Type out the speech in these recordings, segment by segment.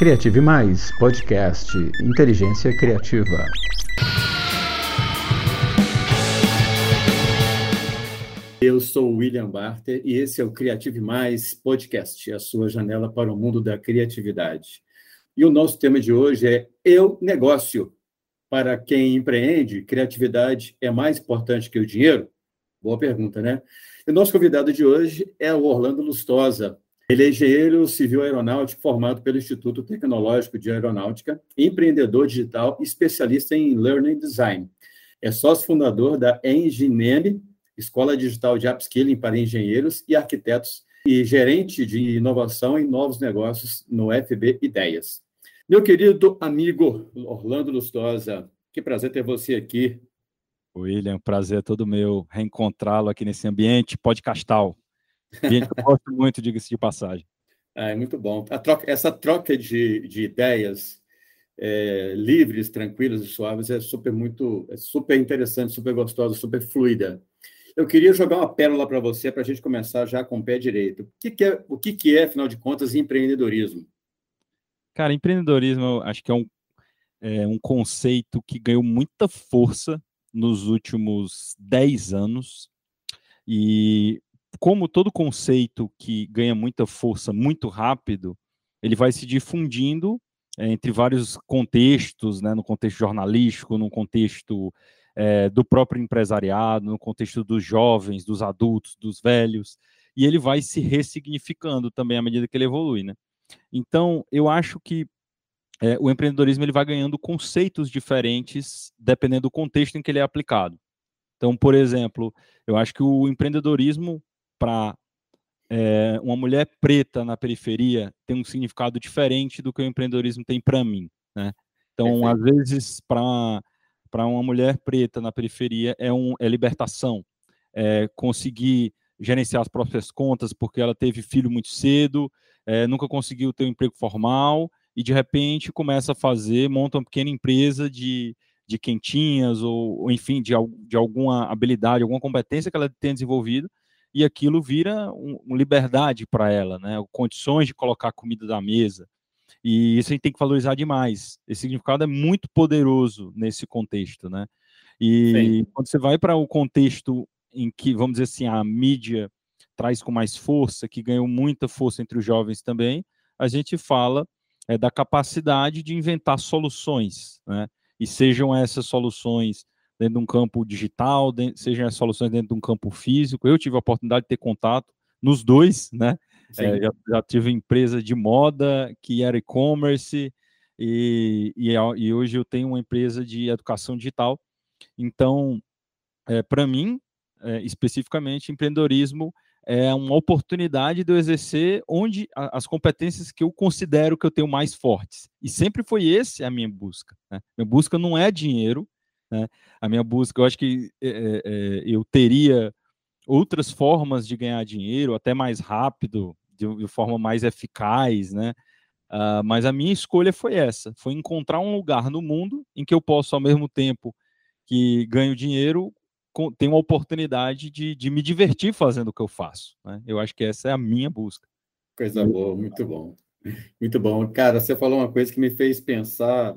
Criative Mais, podcast Inteligência Criativa. Eu sou William Barter e esse é o Criative Mais podcast, a sua janela para o mundo da criatividade. E o nosso tema de hoje é Eu Negócio. Para quem empreende, criatividade é mais importante que o dinheiro? Boa pergunta, né? E o nosso convidado de hoje é o Orlando Lustosa, ele é engenheiro civil aeronáutico formado pelo Instituto Tecnológico de Aeronáutica, empreendedor digital especialista em Learning Design. É sócio fundador da Enginem, Escola Digital de Upskilling para Engenheiros e Arquitetos, e gerente de inovação em novos negócios no FB Ideias. Meu querido amigo Orlando Lustosa, que prazer ter você aqui. William, prazer é todo meu reencontrá-lo aqui nesse ambiente podcastal. Gente, eu gosto muito, diga-se de passagem. É muito bom. Troca, essa troca de, de ideias é, livres, tranquilas e suaves é super muito, é super interessante, super gostosa, super fluida. Eu queria jogar uma pérola para você para a gente começar já com o pé direito. O que, que é, o que, que é, afinal de contas, empreendedorismo? Cara, empreendedorismo acho que é um, é um conceito que ganhou muita força nos últimos 10 anos. E como todo conceito que ganha muita força muito rápido, ele vai se difundindo é, entre vários contextos, né, no contexto jornalístico, no contexto é, do próprio empresariado, no contexto dos jovens, dos adultos, dos velhos, e ele vai se ressignificando também à medida que ele evolui. Né? Então, eu acho que é, o empreendedorismo ele vai ganhando conceitos diferentes dependendo do contexto em que ele é aplicado. Então, por exemplo, eu acho que o empreendedorismo para é, eh, uma mulher preta na periferia tem um significado diferente do que o empreendedorismo tem para mim, né? Então, às vezes, para para uma mulher preta na periferia é, um, é libertação, é conseguir gerenciar as próprias contas porque ela teve filho muito cedo, é, nunca conseguiu ter um emprego formal e de repente começa a fazer, monta uma pequena empresa de, de quentinhas ou, ou enfim, de, de alguma habilidade, alguma competência que ela tenha desenvolvido e aquilo vira um, uma liberdade para ela, né? Condições de colocar comida na mesa. E isso a gente tem que valorizar demais. Esse significado é muito poderoso nesse contexto, né? E Sim. quando você vai para o contexto em que, vamos dizer assim, a mídia traz com mais força, que ganhou muita força entre os jovens também, a gente fala é, da capacidade de inventar soluções, né? E sejam essas soluções dentro de um campo digital, dentro, sejam as soluções dentro de um campo físico. Eu tive a oportunidade de ter contato nos dois, né? É, já, já, tive empresa de moda que era e-commerce e, e, e, hoje eu tenho uma empresa de educação digital. Então, é, para mim, é, especificamente, empreendedorismo é uma oportunidade de eu exercer onde as competências que eu considero que eu tenho mais fortes. E sempre foi esse a minha busca. Né? Minha busca não é dinheiro, né? A minha busca, eu acho que é, é, eu teria outras formas de ganhar dinheiro, até mais rápido, de, de forma mais eficaz, né? Uh, mas a minha escolha foi essa: foi encontrar um lugar no mundo em que eu posso, ao mesmo tempo que ganho dinheiro, ter uma oportunidade de, de me divertir fazendo o que eu faço. Né? Eu acho que essa é a minha busca. Coisa boa, muito bom. Muito bom. Cara, você falou uma coisa que me fez pensar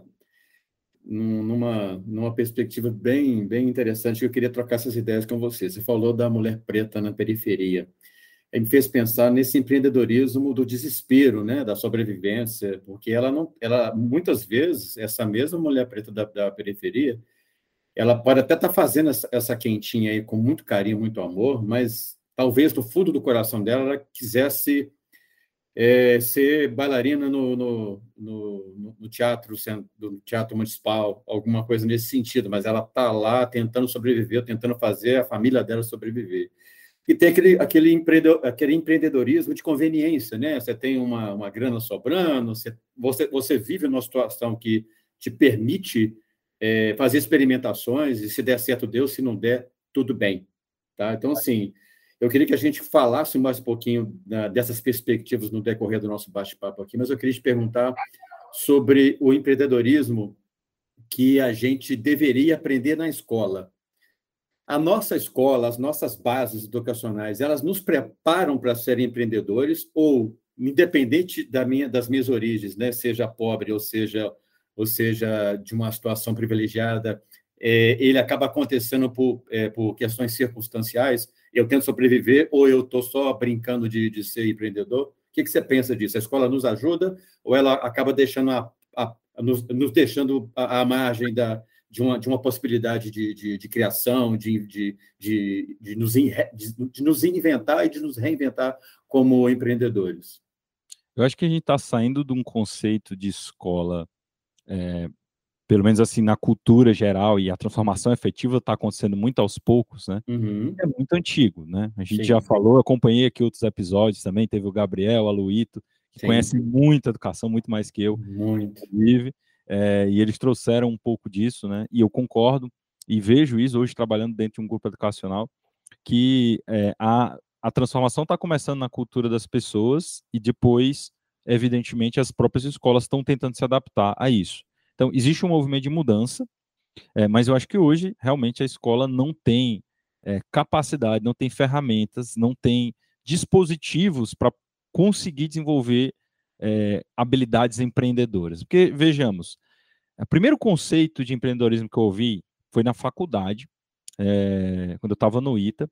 numa, numa perspectiva bem, bem interessante que eu queria trocar essas ideias com você. Você falou da mulher preta na periferia. Me fez pensar nesse empreendedorismo do desespero, né, da sobrevivência, porque ela não, ela muitas vezes essa mesma mulher preta da, da periferia, ela pode até estar tá fazendo essa, essa quentinha aí com muito carinho, muito amor, mas talvez no fundo do coração dela ela quisesse é, ser bailarina no, no, no, no, teatro, do teatro municipal, alguma coisa nesse sentido, mas ela está lá tentando sobreviver, tentando fazer a família dela sobreviver. E tem aquele, aquele, empreendedor, aquele empreendedorismo de conveniência, né? Você tem uma, uma grana sobrando, você, você, você vive numa situação que te permite é, fazer experimentações, e se der certo, deu, se não der, tudo bem. Tá? Então, assim, eu queria que a gente falasse mais um pouquinho né, dessas perspectivas no decorrer do nosso bate-papo aqui, mas eu queria te perguntar sobre o empreendedorismo que a gente deveria aprender na escola. A nossa escola, as nossas bases educacionais, elas nos preparam para serem empreendedores ou independente da minha, das minhas origens, né, seja pobre ou seja, ou seja de uma situação privilegiada, é, ele acaba acontecendo por, é, por questões circunstanciais. Eu tento sobreviver ou eu estou só brincando de, de ser empreendedor? O que, que você pensa disso? A escola nos ajuda ou ela acaba deixando a, a, nos, nos, deixando à margem da, de uma, de uma possibilidade de, de, de criação, de, de, de, de, nos in, de, de, nos inventar e de nos reinventar como empreendedores? Eu acho que a gente está saindo de um conceito de escola, é, pelo menos assim, na cultura geral, e a transformação efetiva está acontecendo muito aos poucos, né? Uhum. É muito antigo, né? A gente Sim. já falou, acompanhei aqui outros episódios também, teve o Gabriel, a Luíto, que Sim. conhecem muito educação, muito mais que eu, muito. inclusive. É, e eles trouxeram um pouco disso, né? E eu concordo e vejo isso hoje trabalhando dentro de um grupo educacional que é, a, a transformação está começando na cultura das pessoas e depois, evidentemente, as próprias escolas estão tentando se adaptar a isso. Então, existe um movimento de mudança, é, mas eu acho que hoje realmente a escola não tem é, capacidade, não tem ferramentas, não tem dispositivos para conseguir desenvolver é, habilidades empreendedoras. Porque, vejamos, o primeiro conceito de empreendedorismo que eu ouvi foi na faculdade, quando eu estava no ITA,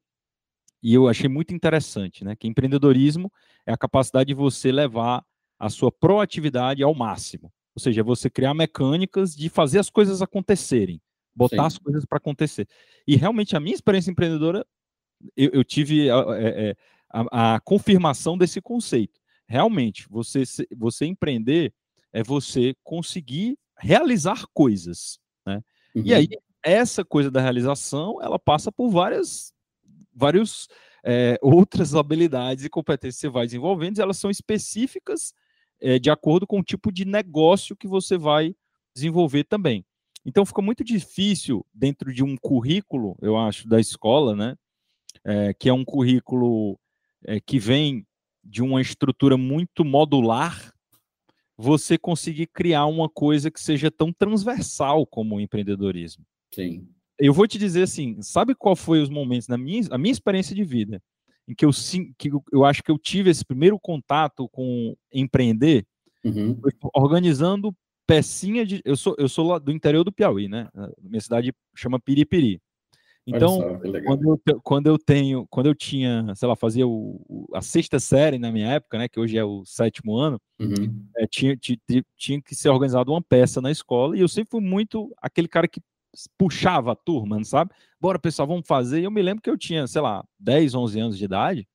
e eu achei muito interessante, né? Que empreendedorismo é a capacidade de você levar a sua proatividade ao máximo. Ou seja, você criar mecânicas de fazer as coisas acontecerem, botar Sim. as coisas para acontecer. E realmente a minha experiência empreendedora, eu, eu tive a, é, é, a, a, confirmação desse conceito realmente, você, você empreender é você conseguir realizar coisas, né? Uhum. E aí, essa coisa da realização, ela passa por várias, vários é, outras habilidades e competências que você vai desenvolvendo, e elas são específicas é, de acordo com o tipo de negócio que você vai desenvolver também. Então, fica muito difícil, dentro de um currículo, eu acho, da escola, né? É, que é um currículo que vem de uma estrutura muito modular, você conseguir criar uma coisa que seja tão transversal como o empreendedorismo. Sim. Eu vou te dizer assim, sabe qual foi os momentos na minha, a minha experiência de vida em que eu, que eu acho que eu tive esse primeiro contato com empreender, uhum. organizando pecinha de, eu sou eu sou lá do interior do Piauí, né? Minha cidade chama Piripiri. Então, só, quando, eu, quando eu tenho, quando eu tinha, sei lá, fazia o, o, a sexta série na minha época, né, que hoje é o sétimo ano, uhum. é, tinha, tinha, tinha que ser organizado uma peça na escola, e eu sempre fui muito aquele cara que puxava a turma, sabe? Bora, pessoal, vamos fazer. Eu me lembro que eu tinha, sei lá, 10, 11 anos de idade,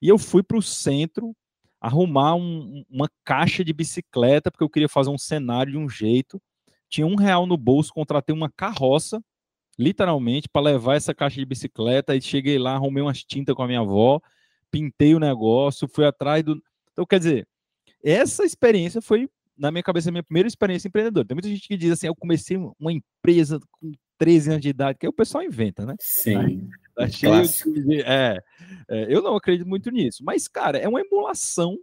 e eu fui para o centro arrumar um, uma caixa de bicicleta, porque eu queria fazer um cenário de um jeito. Tinha um real no bolso, contratei uma carroça literalmente, para levar essa caixa de bicicleta. E cheguei lá, arrumei umas tintas com a minha avó, pintei o negócio, fui atrás do. Então, quer dizer, essa experiência foi, na minha cabeça, a minha primeira experiência empreendedora. Tem muita gente que diz assim: eu comecei uma empresa com 13 anos de idade, que aí o pessoal inventa, né? Sim. Tá cheio de, é, é, eu não acredito muito nisso. Mas, cara, é uma emulação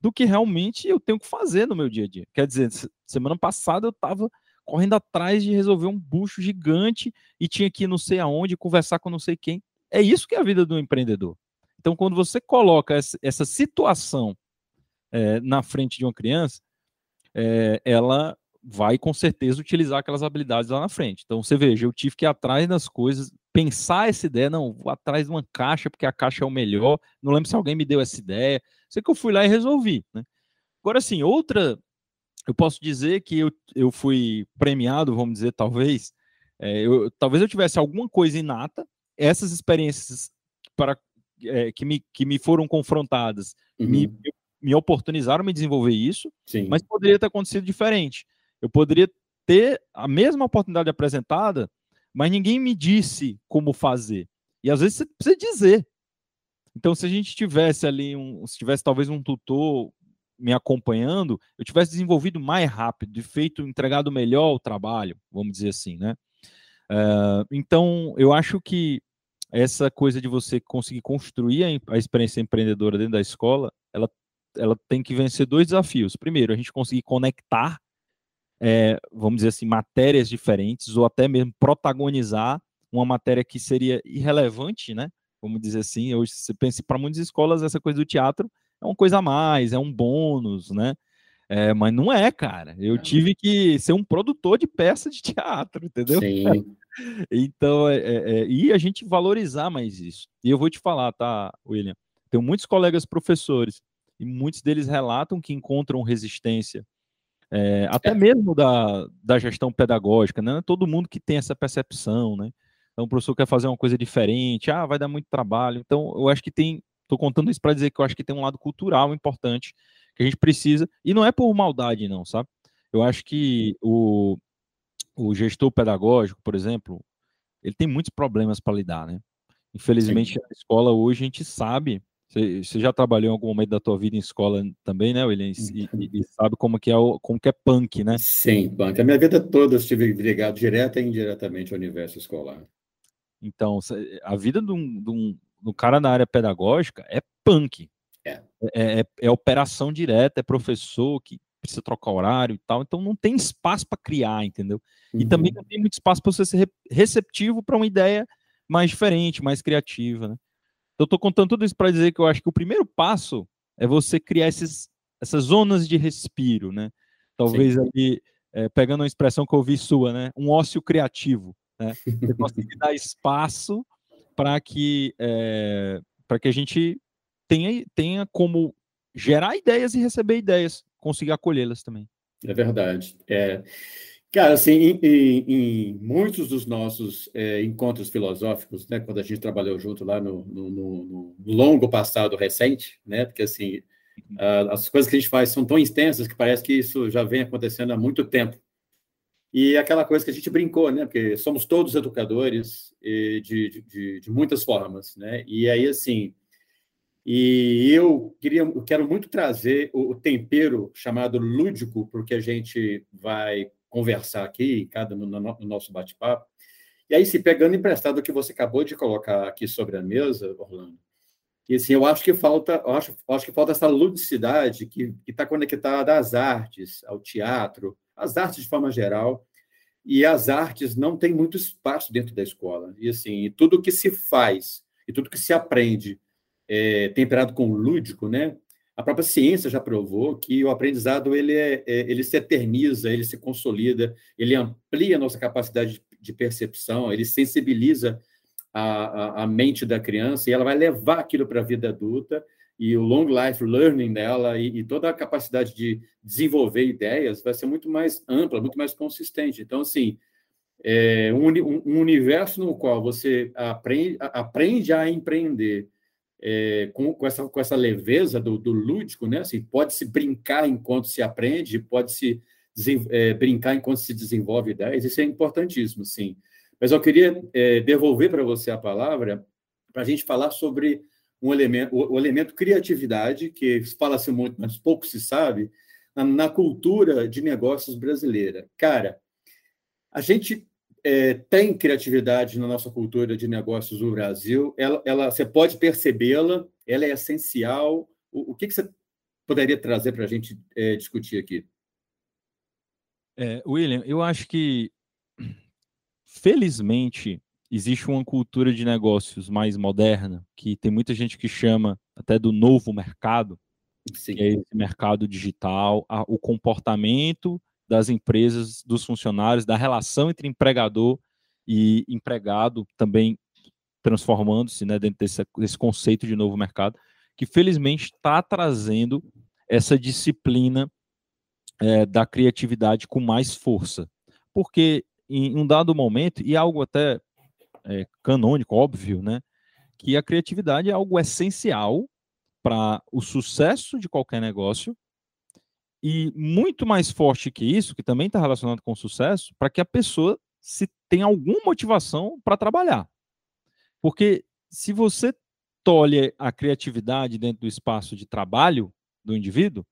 do que realmente eu tenho que fazer no meu dia a dia. Quer dizer, semana passada eu estava correndo atrás de resolver um bucho gigante e tinha que ir não sei aonde, conversar com não sei quem. É isso que é a vida do empreendedor. Então, quando você coloca essa situação é, na frente de uma criança, é, ela vai com certeza utilizar aquelas habilidades lá na frente. Então, você veja, eu tive que ir atrás das coisas, pensar essa ideia, não, vou atrás de uma caixa, porque a caixa é o melhor. Não lembro se alguém me deu essa ideia. Sei que eu fui lá e resolvi. Né? Agora, assim, outra eu posso dizer que eu, eu fui premiado, vamos dizer, talvez, é, eu, talvez eu tivesse alguma coisa inata, essas experiências para, é, que, me, que me foram confrontadas uhum. me, me oportunizaram me desenvolver isso, Sim. mas poderia ter acontecido diferente. Eu poderia ter a mesma oportunidade apresentada, mas ninguém me disse como fazer. E às vezes você precisa dizer. Então, se a gente tivesse ali, um, se tivesse talvez um tutor me acompanhando, eu tivesse desenvolvido mais rápido e feito, entregado melhor o trabalho, vamos dizer assim, né? Uh, então, eu acho que essa coisa de você conseguir construir a, a, experiência empreendedora dentro da escola, ela, ela tem que vencer dois desafios. Primeiro, a gente conseguir conectar, é, vamos dizer assim, matérias diferentes, ou até mesmo protagonizar uma matéria que seria irrelevante, né? Vamos dizer assim, hoje você pensa para muitas escolas essa coisa do teatro é uma coisa a mais, é um bônus, né? É, mas não é, cara. Eu tive que ser um produtor de peça de teatro, entendeu? Sim. então, é, é, é, e a gente valorizar mais isso. E eu vou te falar, tá, William? Tenho muitos colegas professores e muitos deles relatam que encontram resistência, é, até é. mesmo da, da gestão pedagógica, né? Todo mundo que tem essa percepção, né? Então, o professor quer fazer uma coisa diferente, ah, vai dar muito trabalho. Então, eu acho que tem, estou contando isso para dizer que eu acho que tem um lado cultural importante que a gente precisa, e não é por maldade, não, sabe? Eu acho que o, o gestor pedagógico, por exemplo, ele tem muitos problemas para lidar, né? Infelizmente, Sim. a escola hoje a gente sabe. Você, já trabalhou em algum momento da tua vida em escola também, né, William? E, e, e sabe como que é o, como que é punk, né? Sim, punk. A minha vida toda eu estive ligado direta e indiretamente ao universo escolar. Então, a vida de um, de um, um cara na área pedagógica é punk. É. É, é, é operação direta, é professor que precisa trocar horário e tal, então não tem espaço para criar, entendeu? Uhum. E também não tem muito espaço para você ser receptivo para uma ideia mais diferente, mais criativa, né? Então, eu tô contando tudo isso para dizer que eu acho que o primeiro passo é você criar esses, essas zonas de respiro, né? Talvez Sim. ali, é, pegando uma expressão que eu ouvi sua, né? Um ócio criativo, né? Você conseguir dar espaço para que, é, para que a gente tenha, tenha como gerar ideias e receber ideias, conseguir acolhê-las também. É verdade. É, cara, assim, em, em, em muitos dos nossos é, encontros filosóficos, né, quando a gente trabalhou junto lá no, no, no, longo passado recente, né, porque assim uhum. as coisas que a gente faz são tão extensas que parece que isso já vem acontecendo há muito tempo. E aquela coisa que a gente brincou, né? Porque somos todos educadores de, de, de muitas formas, né? E aí, assim, e eu queria, eu quero muito trazer o tempero chamado lúdico, porque a gente vai conversar aqui, cada no, no nosso bate-papo. E aí, se pegando emprestado o que você acabou de colocar aqui sobre a mesa, Orlando, e assim, eu acho que falta, acho, acho que falta essa ludicidade que está conectada às artes, ao teatro, às artes de forma geral, e as artes não têm muito espaço dentro da escola. E assim, tudo que se faz e tudo que se aprende é, temperado com lúdico, né? A própria ciência já provou que o aprendizado ele, é, é, ele se eterniza, ele se consolida, ele amplia a nossa capacidade de percepção, ele sensibiliza a, a, a mente da criança e ela vai levar aquilo para a vida adulta e o long life learning dela e, e, toda a capacidade de desenvolver ideias vai ser muito mais ampla, muito mais consistente. Então, assim, é um, um universo no qual você aprende, aprende a empreender é, com, com, essa, com essa leveza do, do lúdico, né? Assim, pode-se brincar enquanto se aprende, pode-se é, brincar enquanto se desenvolve ideias, isso é importantíssimo, sim. Mas eu queria é, devolver para você a palavra para a gente falar sobre um elemento, o, o elemento criatividade, que fala-se muito, mas pouco se sabe, na, na cultura de negócios brasileira. Cara, a gente é, tem criatividade na nossa cultura de negócios do Brasil. Ela, ela você pode percebê-la, ela é essencial. O, o que, que você poderia trazer para a gente é, discutir aqui? É, William, eu acho que, felizmente, existe uma cultura de negócios mais moderna, que tem muita gente que chama até do novo mercado, Sim. que é esse mercado digital, o comportamento das empresas, dos funcionários, da relação entre empregador e empregado, também transformando-se né, dentro desse, desse conceito de novo mercado, que felizmente está trazendo essa disciplina é, da criatividade com mais força. Porque em um dado momento, e algo até é, canônico, óbvio, né, que a criatividade é algo essencial para o sucesso de qualquer negócio e muito mais forte que isso, que também está relacionado com o sucesso, para que a pessoa se tenha alguma motivação para trabalhar. Porque se você tolhe a criatividade dentro do espaço de trabalho do indivíduo,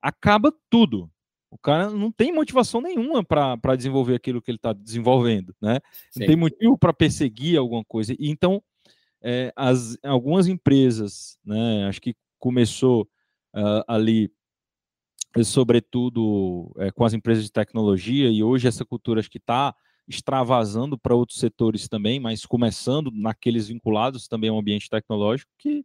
acaba tudo. O cara não tem motivação nenhuma para desenvolver aquilo que ele está desenvolvendo, né? Não tem motivo para perseguir alguma coisa. E então, é, as, algumas empresas, né? Acho que começou uh, ali sobretudo é, com as empresas de tecnologia, e hoje essa cultura acho que está extravasando para outros setores também, mas começando naqueles vinculados também ao ambiente tecnológico, que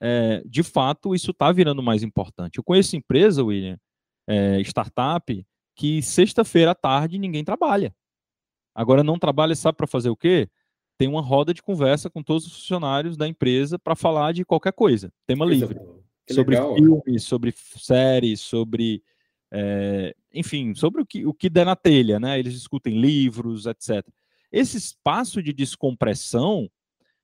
é, de fato, isso está virando mais importante. Eu conheço empresa, William, é, startup, que sexta-feira à tarde ninguém trabalha. Agora não trabalha, sabe para fazer o quê? Tem uma roda de conversa com todos os funcionários da empresa para falar de qualquer coisa, tema livre. Sobre legal, filmes, sobre séries, sobre. É, enfim, sobre o que, o que der na telha, né? Eles discutem livros, etc. Esse espaço de descompressão,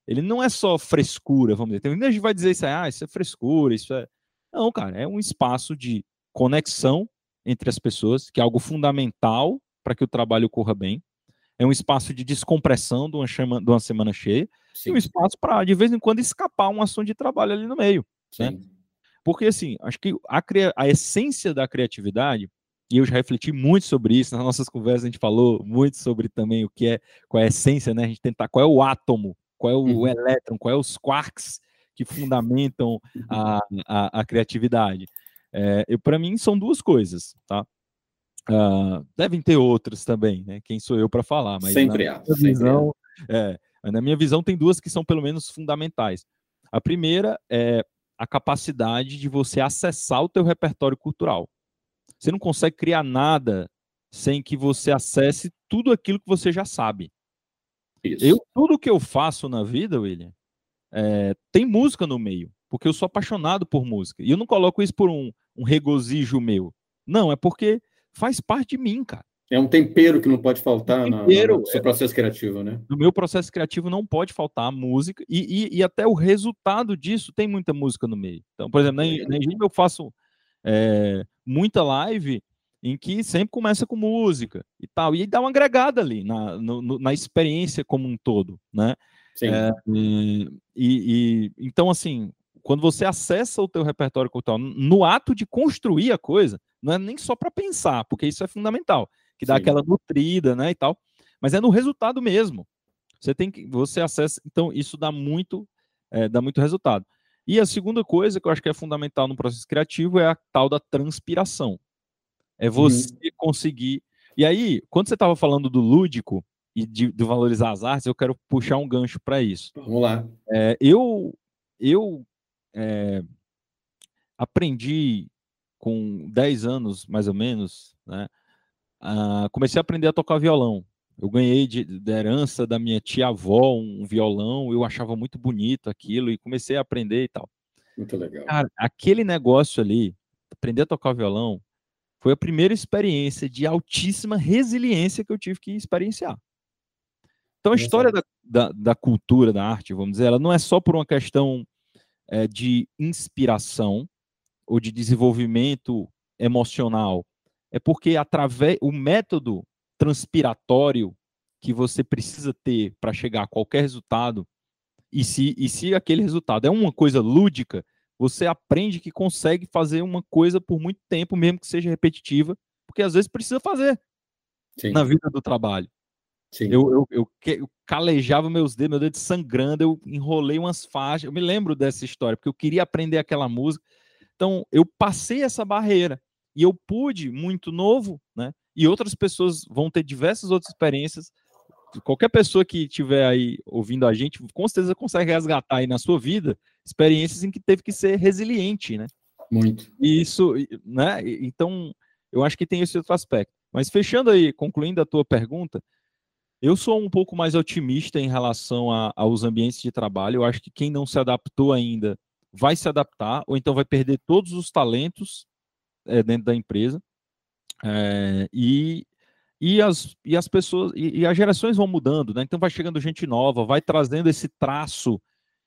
ele não é só frescura, vamos dizer. Tem gente vai dizer isso aí, ah, isso é frescura, isso é. Não, cara, é um espaço de conexão entre as pessoas, que é algo fundamental para que o trabalho corra bem. É um espaço de descompressão de uma, chama, de uma semana cheia Sim. e um espaço para, de vez em quando, escapar um assunto de trabalho ali no meio. Né? Porque, assim, acho que a, a essência da criatividade, e eu já refleti muito sobre isso, nas nossas conversas a gente falou muito sobre também o que é, qual é a essência, né? A gente tentar, qual é o átomo, qual é o uhum. elétron, qual é os quarks que fundamentam a, a, a criatividade. É, para mim são duas coisas, tá? Uh, devem ter outras também, né? Quem sou eu para falar? Mas sempre há. Sempre visão, é, na minha visão tem duas que são pelo menos fundamentais. A primeira é a capacidade de você acessar o teu repertório cultural. Você não consegue criar nada sem que você acesse tudo aquilo que você já sabe. Isso. Eu tudo que eu faço na vida, William, é, tem música no meio, porque eu sou apaixonado por música. E eu não coloco isso por um, um regozijo meu. Não, é porque faz parte de mim, cara. É um tempero que não pode faltar um tempero, no, seu é. processo criativo, né? No meu processo criativo não pode faltar a música e, e, e até o resultado disso tem muita música no meio. Então, por exemplo, na, na Engine eu faço é, muita live em que sempre começa com música e tal, e dá uma agregada ali na, no, na experiência como um todo, né? Sim. É, e, e, então, assim, quando você acessa o teu repertório cultural no ato de construir a coisa, não é nem só para pensar, porque isso é fundamental, que dá Sim. aquela nutrida, né, e tal, mas é no resultado mesmo. Você tem que, você acessa, então isso dá muito, é, dá muito resultado. E a segunda coisa que eu acho que é fundamental no processo criativo é a tal da transpiração. É uhum. você uhum. conseguir. E aí, quando você estava falando do lúdico e de, de, valorizar as artes, eu quero puxar um gancho para isso. Vamos lá. É, eu, eu é, aprendi com 10 anos, mais ou menos, né? Uh, comecei a aprender a tocar violão. Eu ganhei de, de herança da minha tia-avó um violão, eu achava muito bonito aquilo e comecei a aprender e tal. Muito legal. Cara, aquele negócio ali, aprender a tocar violão, foi a primeira experiência de altíssima resiliência que eu tive que experienciar. Então, a história da, da, da, cultura, da arte, vamos dizer, ela não é só por uma questão é, de inspiração ou de desenvolvimento emocional, é porque através o método transpiratório que você precisa ter para chegar a qualquer resultado, e se, e se aquele resultado é uma coisa lúdica, você aprende que consegue fazer uma coisa por muito tempo, mesmo que seja repetitiva, porque às vezes precisa fazer Sim. na vida do trabalho. Eu, eu, eu, eu, calejava meus dedos, meu dedo sangrando, eu enrolei umas faixas. Eu me lembro dessa história, porque eu queria aprender aquela música. Então, eu passei essa barreira e eu pude, muito novo, né? E outras pessoas vão ter diversas outras experiências. Qualquer pessoa que estiver aí ouvindo a gente, com certeza consegue resgatar aí na sua vida experiências em que teve que ser resiliente, né? Muito. E isso, né? Então, eu acho que tem esse outro aspecto. Mas fechando aí, concluindo a tua pergunta, eu sou um pouco mais otimista em relação a, aos ambientes de trabalho. Eu acho que quem não se adaptou ainda vai se adaptar, ou então vai perder todos os talentos é, dentro da empresa. É, e, e, as, e as pessoas, e, e, as gerações vão mudando, né? Então vai chegando gente nova, vai trazendo esse traço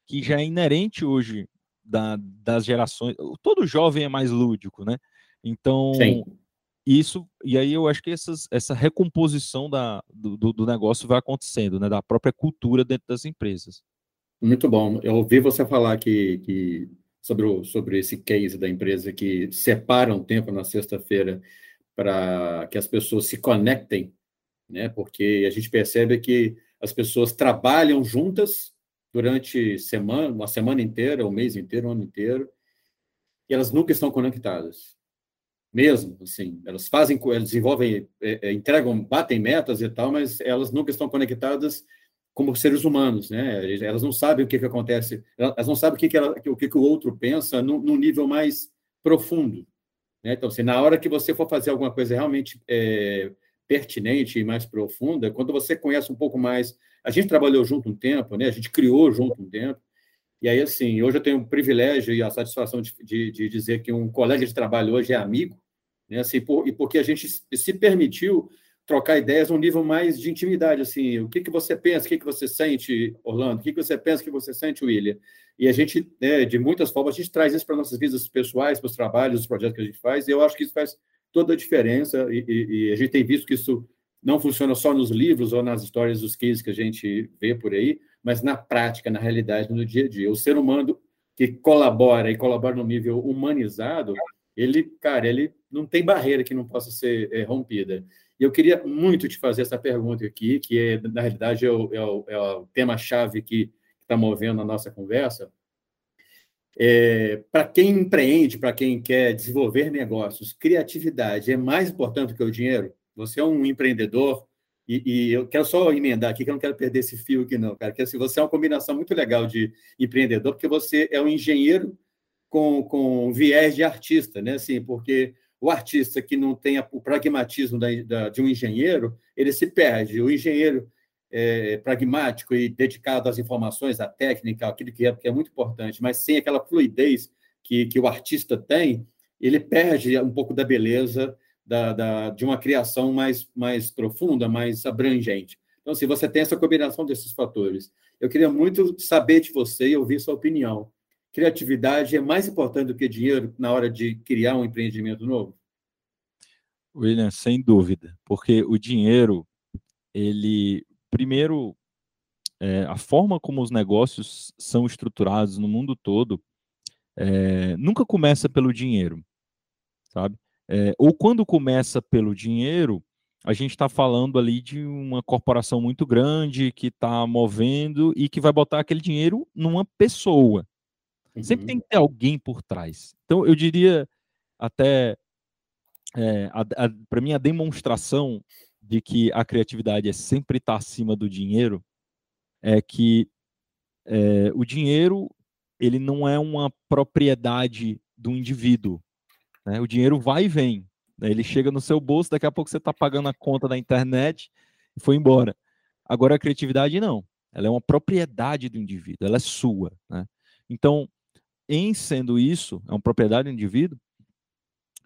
que já é inerente hoje da, das gerações. Todo jovem é mais lúdico, né? Então, Sim isso, e aí eu acho que essas, essa recomposição da, do, do negócio vai acontecendo, né, da própria cultura dentro das empresas. Muito bom. Eu ouvi você falar que, que sobre, o, sobre esse case da empresa que separa um tempo na sexta-feira para que as pessoas se conectem, né? Porque a gente percebe que as pessoas trabalham juntas durante semana, uma semana inteira, um mês inteiro, um ano inteiro, e elas nunca estão conectadas mesmo, assim, elas fazem, elas desenvolvem, é, é, entregam, batem metas e tal, mas elas nunca estão conectadas como seres humanos, né? Elas não sabem o que, que acontece, elas não sabem o que, que, ela, o, que, que o outro pensa num, num nível mais profundo. Né? Então, assim, na hora que você for fazer alguma coisa realmente é, pertinente e mais profunda, quando você conhece um pouco mais. A gente trabalhou junto um tempo, né? A gente criou junto um tempo. E aí, assim, hoje eu tenho o privilégio e a satisfação de, de, de dizer que um colega de trabalho hoje é amigo, né? Assim, por, e porque a gente se permitiu trocar ideias num nível mais de intimidade, assim, o que, que você pensa, o que, que você sente, Orlando, o que, que você pensa, o que você sente, William, e a gente, né, de muitas formas, a gente traz isso para nossas vidas pessoais, para os trabalhos, os projetos que a gente faz, e eu acho que isso faz toda a diferença, e, e, e a gente tem visto que isso não funciona só nos livros ou nas histórias dos cases que a gente vê por aí, mas na prática, na realidade, no dia a dia. O ser humano que colabora e colabora no nível humanizado, ele, cara, ele não tem barreira que não possa ser é, rompida. E eu queria muito te fazer essa pergunta aqui, que é, na realidade é o, é o, é o tema-chave que está movendo a nossa conversa. É, para quem empreende, para quem quer desenvolver negócios, criatividade é mais importante que o dinheiro? Você é um empreendedor, e, e, eu quero só emendar aqui, que eu não quero perder esse fio aqui, não, cara. Que assim, você é uma combinação muito legal de empreendedor, porque você é um engenheiro com, com viés de artista, né? Assim, porque o artista que não tem o pragmatismo da, da, de um engenheiro, ele se perde. O engenheiro é, pragmático e dedicado às informações, à técnica, aquilo que é, que é muito importante, mas sem aquela fluidez que, que o artista tem, ele perde um pouco da beleza da, da, de uma criação mais, mais profunda, mais abrangente. Então, se assim, você tem essa combinação desses fatores, eu queria muito saber de você e ouvir sua opinião criatividade é mais importante do que dinheiro na hora de criar um empreendimento novo? William, sem dúvida, porque o dinheiro, ele, primeiro, é, a forma como os negócios são estruturados no mundo todo, é, nunca começa pelo dinheiro, sabe? É, ou quando começa pelo dinheiro, a gente está falando ali de uma corporação muito grande que está movendo e que vai botar aquele dinheiro numa pessoa. Sempre tem uhum. que ter alguém por trás. Então, eu diria até, é, para mim, a demonstração de que a criatividade é sempre estar tá acima do dinheiro é que é, o dinheiro ele não é uma propriedade do indivíduo. Né? O dinheiro vai e vem. Né? Ele chega no seu bolso, daqui a pouco você está pagando a conta da internet e foi embora. Agora, a criatividade não. Ela é uma propriedade do indivíduo, ela é sua. Né? Então, em sendo isso, é uma propriedade do indivíduo,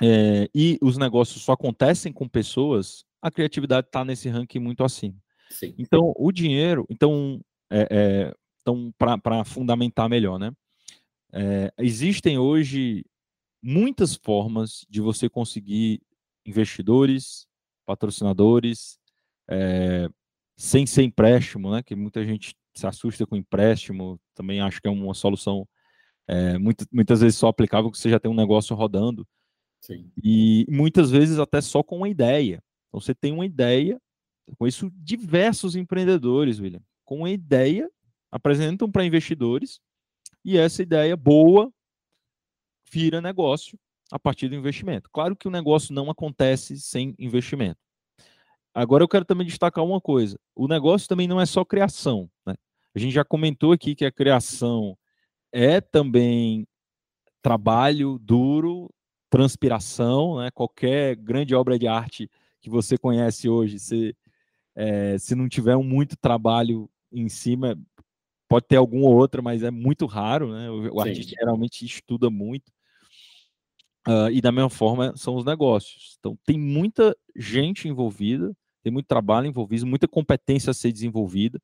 é, e os negócios só acontecem com pessoas, a criatividade está nesse ranking muito acima. Sim. Então, o dinheiro, então, é, é, então para fundamentar melhor, né? É, existem hoje muitas formas de você conseguir investidores, patrocinadores, é, sem ser empréstimo, né? Que muita gente se assusta com empréstimo, também acho que é uma solução é, muito, muitas vezes só aplicável que você já tem um negócio rodando. Sim. E muitas vezes até só com uma ideia. Então você tem uma ideia, com isso diversos empreendedores, William, com uma ideia, apresentam para investidores e essa ideia boa vira negócio a partir do investimento. Claro que o negócio não acontece sem investimento. Agora eu quero também destacar uma coisa: o negócio também não é só criação. Né? A gente já comentou aqui que a criação é também trabalho duro, transpiração, né? Qualquer grande obra de arte que você conhece hoje, se, é, se não tiver muito trabalho em cima, pode ter alguma outra, mas é muito raro, né? O, o artista geralmente estuda muito. Uh, e da mesma forma são os negócios. Então tem muita gente envolvida, tem muito trabalho envolvido, muita competência a ser desenvolvida.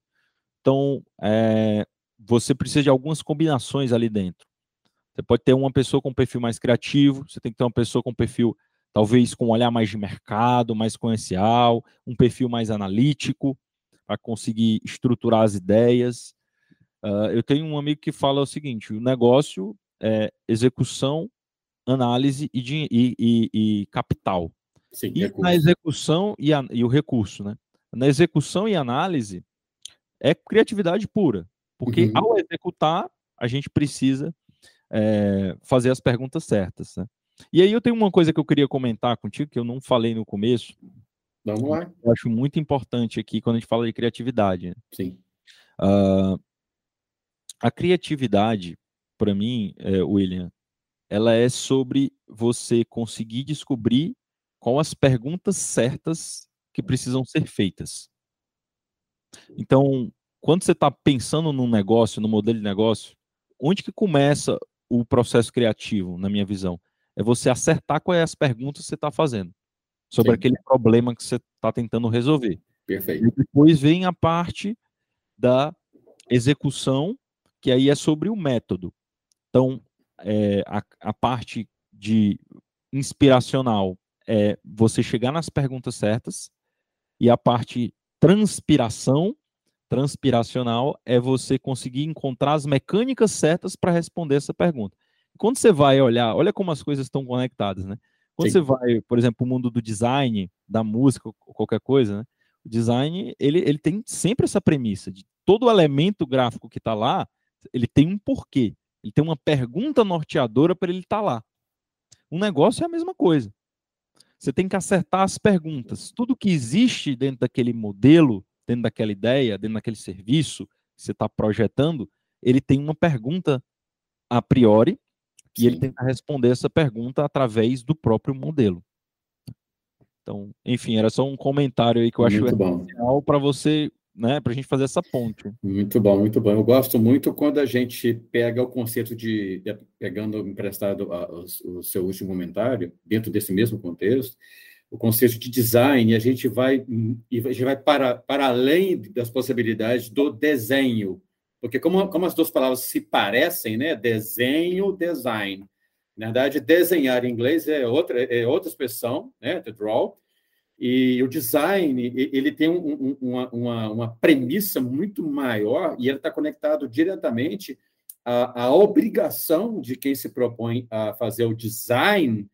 Então, é, você precisa de algumas combinações ali dentro. Você pode ter uma pessoa com um perfil mais criativo, você tem que ter uma pessoa com um perfil talvez com um olhar mais de mercado, mais comercial, um perfil mais analítico, para conseguir estruturar as ideias. Uh, eu tenho um amigo que fala o seguinte: o negócio é execução, análise e, e, e, e capital. Sim, e recurso. na execução e, a, e o recurso, né? Na execução e análise é criatividade pura. Porque uhum. ao executar, a gente precisa é, fazer as perguntas certas. Né? E aí eu tenho uma coisa que eu queria comentar contigo, que eu não falei no começo. Vamos lá. Eu acho muito importante aqui quando a gente fala de criatividade. Né? Sim. Uh, a criatividade, para mim, é, William, ela é sobre você conseguir descobrir quais as perguntas certas que precisam ser feitas. Então, quando você está pensando num negócio, no modelo de negócio, onde que começa o processo criativo, na minha visão? É você acertar quais as perguntas que você está fazendo sobre Sim. aquele problema que você está tentando resolver. Perfeito. E depois vem a parte da execução, que aí é sobre o método. Então, é, a, a parte de inspiracional é você chegar nas perguntas certas, e a parte transpiração, transpiracional, é você conseguir encontrar as mecânicas certas para responder essa pergunta. Quando você vai olhar, olha como as coisas estão conectadas, né? Quando Sim. você vai, por exemplo, o mundo do design, da música, ou qualquer coisa, né? O design, ele, ele tem sempre essa premissa de todo elemento gráfico que está lá, ele tem um porquê. Ele tem uma pergunta norteadora para ele estar tá lá. Um negócio é a mesma coisa. Você tem que acertar as perguntas. Tudo que existe dentro daquele modelo, dentro daquela ideia, dentro daquele serviço que você está projetando, ele tem uma pergunta a priori Sim. e ele tenta responder essa pergunta através do próprio modelo. Então, enfim, era só um comentário aí que eu acho Muito essencial para você né, para a gente fazer essa ponte. Muito bom, muito bom. Eu gosto muito quando a gente pega o conceito de, pegando emprestado a, o, seu último comentário, dentro desse mesmo contexto, o conceito de design, a gente vai, a gente vai para, para além das possibilidades do desenho, porque como, como as duas palavras se parecem, né, desenho, design, na verdade, desenhar em inglês é outra, é outra expressão, né, the draw, e o design, ele tem um, uma, uma, uma, premissa muito maior e ele está conectado diretamente à, à, obrigação de quem se propõe a fazer o design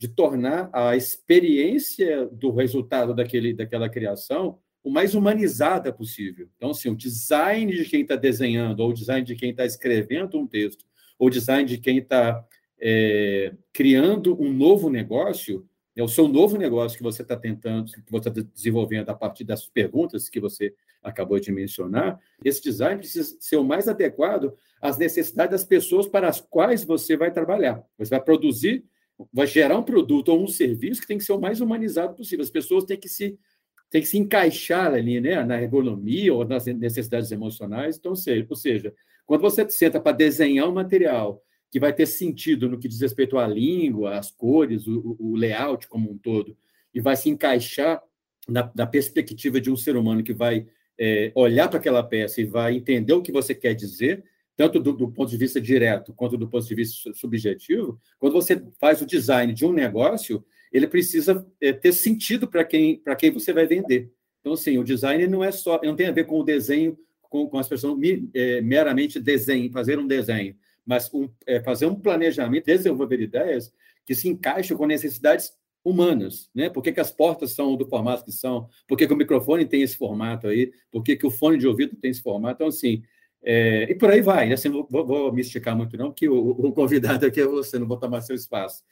de tornar a experiência do resultado daquele, daquela criação o mais humanizada possível. Então, assim, o design de quem está desenhando, ou o design de quem está escrevendo um texto, ou o design de quem está é, criando um novo negócio, é o seu novo negócio que você está tentando, que você está desenvolvendo a partir das perguntas que você acabou de mencionar. Esse design precisa ser o mais adequado às necessidades das pessoas para as quais você vai trabalhar. Você vai produzir, vai gerar um produto ou um serviço que tem que ser o mais humanizado possível. As pessoas têm que se têm que se encaixar ali, né, na ergonomia ou nas necessidades emocionais. Então, ou seja, quando você senta para desenhar um material que vai ter sentido no que diz respeito à língua, às cores, o, o layout como um todo, e vai se encaixar na, na perspectiva de um ser humano que vai é, olhar para aquela peça e vai entender o que você quer dizer, tanto do, do, ponto de vista direto quanto do ponto de vista subjetivo, quando você faz o design de um negócio, ele precisa é, ter sentido para quem, quem você vai vender. Então, assim, o design não é só, não tem a ver com o desenho, com, com as pessoas é, meramente desenho, fazer um desenho mas um, é, fazer um planejamento, desenvolver ideias que se encaixem com necessidades humanas, né? Por que, que, as portas são do formato que são? Por que, que o microfone tem esse formato aí? Por que, que, o fone de ouvido tem esse formato? Então, assim, é, e por aí vai. Assim, vou, vou, me esticar muito não, porque o, o, convidado aqui é você, não vou tomar seu espaço.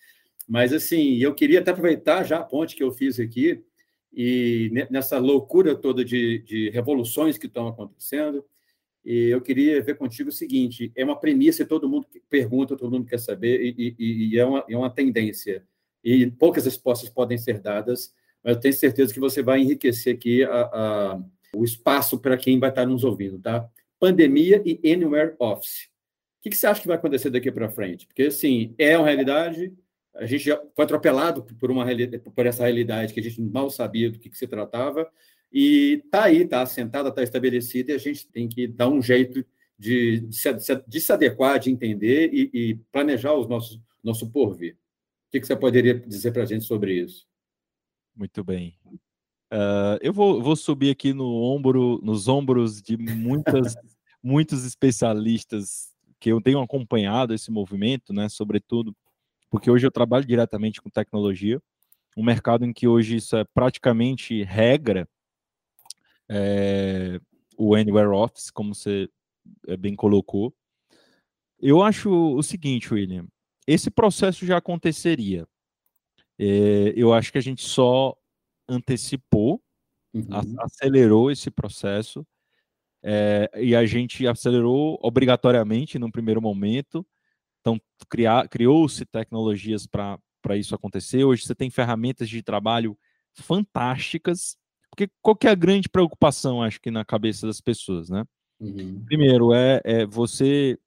Mas, assim, eu queria até aproveitar já a ponte que eu fiz aqui e nessa loucura toda de, de revoluções que estão acontecendo, e eu queria ver contigo o seguinte: é uma premissa, todo mundo pergunta, todo mundo quer saber, e, e, e é, uma, é uma tendência. E poucas respostas podem ser dadas, mas eu tenho certeza que você vai enriquecer aqui a, a, o espaço para quem vai estar nos ouvindo, tá? Pandemia e Anywhere Office. O que, você acha que vai acontecer daqui para frente? Porque, assim, é uma realidade, a gente já foi atropelado por, uma, por essa realidade que a gente mal sabia do que, que se tratava, e está aí, está assentada, está estabelecida, e a gente tem que dar um jeito de, de, se, de se, adequar, de entender e, e, planejar os nossos, nosso porvir. O que, que você poderia dizer para a gente sobre isso? Muito bem. Uh, eu vou, vou, subir aqui no ombro, nos ombros de muitas, muitos especialistas que eu tenho acompanhado esse movimento, né, sobretudo porque hoje eu trabalho diretamente com tecnologia, um mercado em que hoje isso é praticamente regra, é, o Anywhere Office, como você eh, bem colocou. Eu acho o seguinte, William, esse processo já aconteceria. É, eu acho que a gente só antecipou, uhum. acelerou esse processo. É, e a gente acelerou obrigatoriamente no primeiro momento. Então, criou-se tecnologias para isso acontecer. Hoje você tem ferramentas de trabalho fantásticas. Porque qual que é a grande preocupação, acho que, na cabeça das pessoas, né? Uhum. Primeiro, é, é você,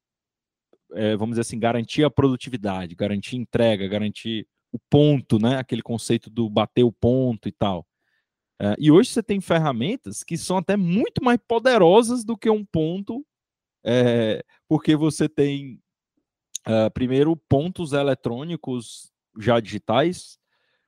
é, vamos dizer assim, garantir a produtividade, garantir entrega, garantir o ponto, né? Aquele conceito do bater o ponto e tal. É, e hoje você tem ferramentas que são até muito mais poderosas do que um ponto, é, porque você tem, uh, primeiro, pontos eletrônicos já digitais,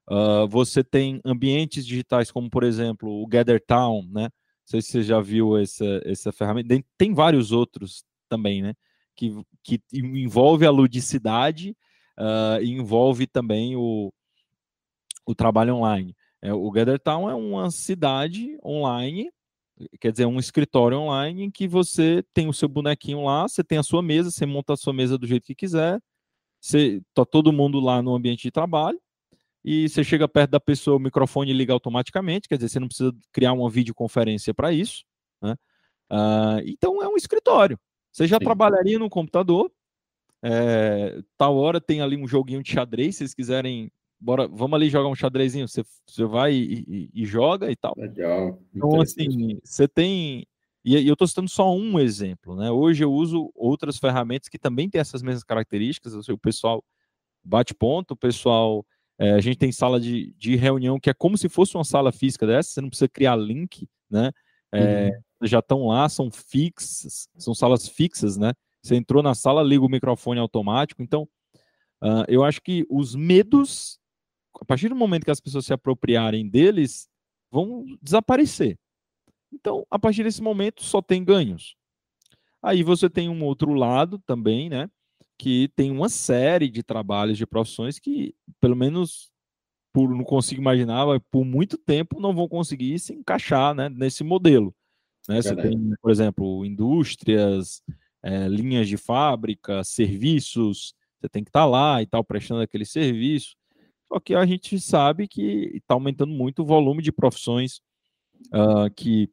uh, você tem ambientes digitais, como por exemplo o Gather Town, né? Não sei se você já viu essa, essa ferramenta. Tem vários outros também, né? Que, que envolve a ludicidade uh, e envolve também o, o trabalho online. É, o Gathertown é uma cidade online, quer dizer, um escritório online em que você tem o seu bonequinho lá, você tem a sua mesa, você monta a sua mesa do jeito que quiser, você tá todo mundo lá no ambiente de trabalho e você chega perto da pessoa, o microfone liga automaticamente, quer dizer, você não precisa criar uma videoconferência para isso, né? Uh, então é um escritório. Você já Sim. trabalharia no computador, é, tal hora tem ali um joguinho de xadrez, se vocês quiserem bora, vamos ali jogar um xadrezinho. Você, você vai e, e, e joga e tal. Legal. Então, assim, você tem. E eu estou citando só um exemplo, né? Hoje eu uso outras ferramentas que também têm essas mesmas características. O pessoal bate ponto, o pessoal. É, a gente tem sala de, de reunião que é como se fosse uma sala física dessa, você não precisa criar link, né? É, uhum. Já estão lá, são fixas, são salas fixas, né? Você entrou na sala, liga o microfone automático. Então, uh, eu acho que os medos a partir do momento que as pessoas se apropriarem deles, vão desaparecer. Então, a partir desse momento, só tem ganhos. Aí você tem um outro lado também, né? Que tem uma série de trabalhos, de profissões que, pelo menos, por não consigo imaginar, por muito tempo não vão conseguir se encaixar né, nesse modelo. Né? Você tem, por exemplo, indústrias, é, linhas de fábrica, serviços, você tem que estar tá lá e tal, prestando aquele serviço. Só que a gente sabe que está aumentando muito o volume de profissões uh, que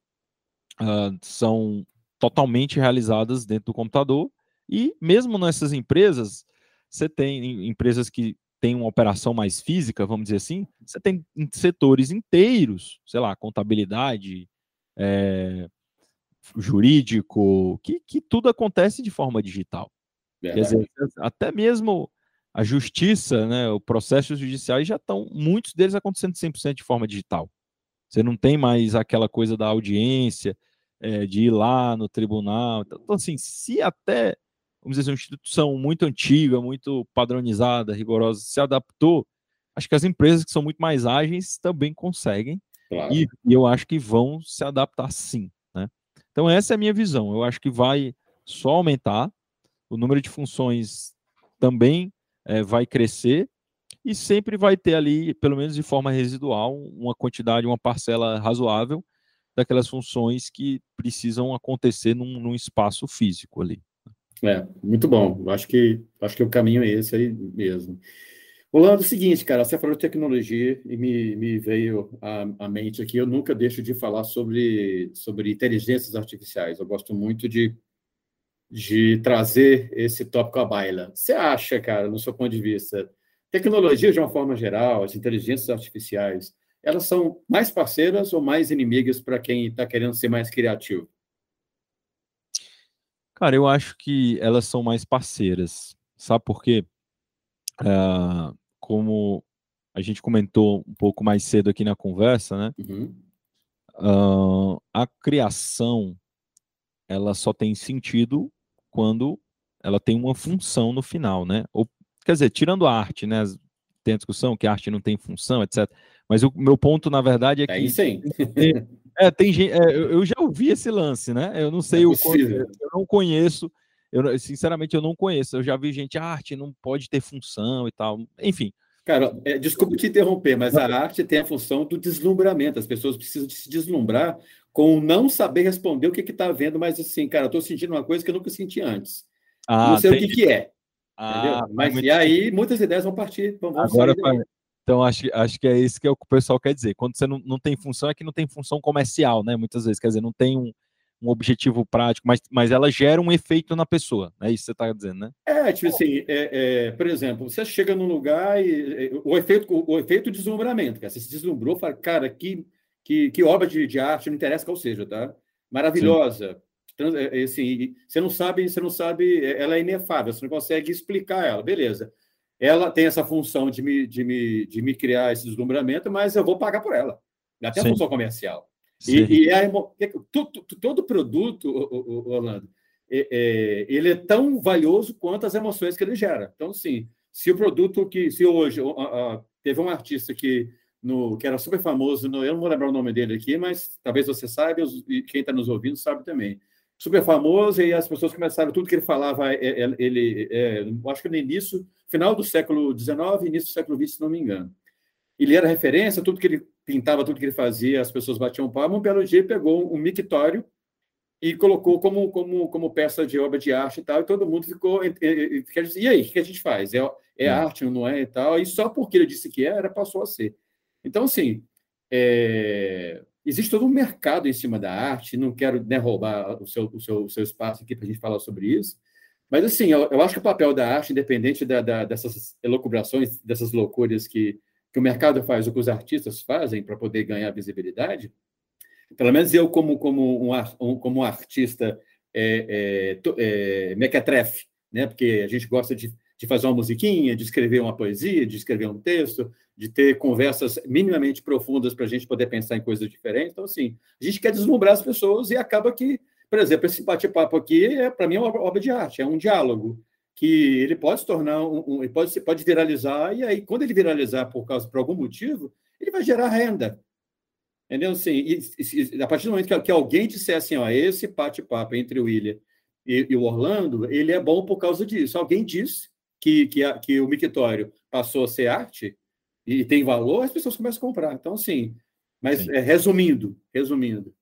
uh, são totalmente realizadas dentro do computador. E mesmo nessas empresas, você tem empresas que têm uma operação mais física, vamos dizer assim, você tem setores inteiros, sei lá, contabilidade, é, jurídico, que, que tudo acontece de forma digital. Quer dizer, até mesmo a justiça, né, o processo judiciais já estão, muitos deles acontecendo 100% de forma digital. Você não tem mais aquela coisa da audiência, é, de ir lá no tribunal. Então, então, assim, se até, vamos dizer, uma instituição muito antiga, muito padronizada, rigorosa, se adaptou, acho que as empresas que são muito mais ágeis também conseguem. Claro. E, e, eu acho que vão se adaptar sim. Né? Então, essa é a minha visão. Eu acho que vai só aumentar. O número de funções também é, vai crescer e sempre vai ter ali, pelo menos de forma residual, uma quantidade, uma parcela razoável daquelas funções que precisam acontecer num, num espaço físico ali. É, muito bom. Acho que acho que o caminho é esse aí mesmo. Rolando, é o seguinte, cara, você falou de tecnologia e me, me veio à, à, mente aqui, eu nunca deixo de falar sobre, sobre inteligências artificiais. Eu gosto muito de de trazer esse tópico à baila. Você acha, cara, no seu ponto de vista, tecnologia de uma forma geral, as inteligências artificiais, elas são mais parceiras ou mais inimigas para quem está querendo ser mais criativo? Cara, eu acho que elas são mais parceiras. Sabe por quê? Uh, como a gente comentou um pouco mais cedo aqui na conversa, né? Uhum. Uh, a criação ela só tem sentido quando ela tem uma função no final, né? Ou, quer dizer, tirando a arte, né? Tem a discussão que a arte não tem função, etc. Mas o meu ponto, na verdade, é que. Aí sim. é, tem gente. É, eu já ouvi esse lance, né? Eu não sei é o eu não conheço. Eu, sinceramente, eu não conheço. Eu já vi gente, a arte não pode ter função e tal. Enfim. Cara, é, desculpa te interromper, mas a arte tem a função do deslumbramento. As pessoas precisam de se deslumbrar com não saber responder o que está vendo, mas assim, cara, estou sentindo uma coisa que eu nunca senti antes. Ah, não sei tem... o que, que é. Ah, mas muito... e aí muitas ideias vão partir. Vão, vão Agora, então acho, acho que é isso que é o que o pessoal quer dizer. Quando você não, não tem função, é que não tem função comercial, né? Muitas vezes, quer dizer, não tem um, um objetivo prático, mas, mas ela gera um efeito na pessoa, é isso que você está dizendo, né? É, tipo assim, é, é, por exemplo, você chega num lugar e o efeito, o, o efeito deslumbramento, cara, você se deslumbrou, fala, cara, que, que, que obra de, de arte, não interessa qual seja, tá? Maravilhosa. É, é, assim, você não sabe, você não sabe, ela é inefável, você não consegue explicar ela, beleza. Ela tem essa função de me, de me, de me criar esse deslumbramento, mas eu vou pagar por ela. Até a função comercial. E, e a, todo, todo produto, Orlando, é, é, ele é tão valioso quanto as emoções que ele gera. Então, sim, se o produto que, se hoje teve um artista que no, que era super famoso, no, eu não vou lembrar o nome dele aqui, mas talvez você saiba e quem está nos ouvindo sabe também. Super famoso e as pessoas começaram tudo que ele falava, é, é, ele, é, acho que no início, final do século XIX, início do século XX, se não me engano. Ele era referência, tudo que ele pintava, tudo que ele fazia, as pessoas batiam palma. Um belo dia pegou um mictório e colocou como, como, como peça de obra de arte e tal, e todo mundo ficou. E, e, e aí, o que a gente faz? É, é hum. arte ou não é e tal? E só porque ele disse que era, passou a ser. Então, assim, é, existe todo um mercado em cima da arte, não quero né, roubar o seu, o, seu, o seu espaço aqui para a gente falar sobre isso, mas, assim, eu, eu, acho que o papel da arte, independente da, da, dessas elucubrações, dessas loucuras que, que o mercado faz, o que os artistas fazem para poder ganhar visibilidade, pelo menos eu, como, como, um, como um artista é, é, é, mequetrefe, né? porque a gente gosta de, de fazer uma musiquinha, de escrever uma poesia, de escrever um texto, de ter conversas minimamente profundas para a gente poder pensar em coisas diferentes. Então, assim, a gente quer deslumbrar as pessoas e acaba que, por exemplo, esse bate-papo aqui, é, para mim, é uma obra de arte, é um diálogo que ele pode se tornar um, um ele pode, pode viralizar, e aí, quando ele viralizar por causa por algum motivo, ele vai gerar renda. Entendeu? Assim, e, e, a partir do momento que, que alguém disser assim, ó, esse bate-papo entre o William e, e, o Orlando, ele é bom por causa disso. Alguém disse que, que, a, que o mictório passou a ser arte, e tem valor, as pessoas começam a comprar. Então, assim, mas é, resumindo, resumindo,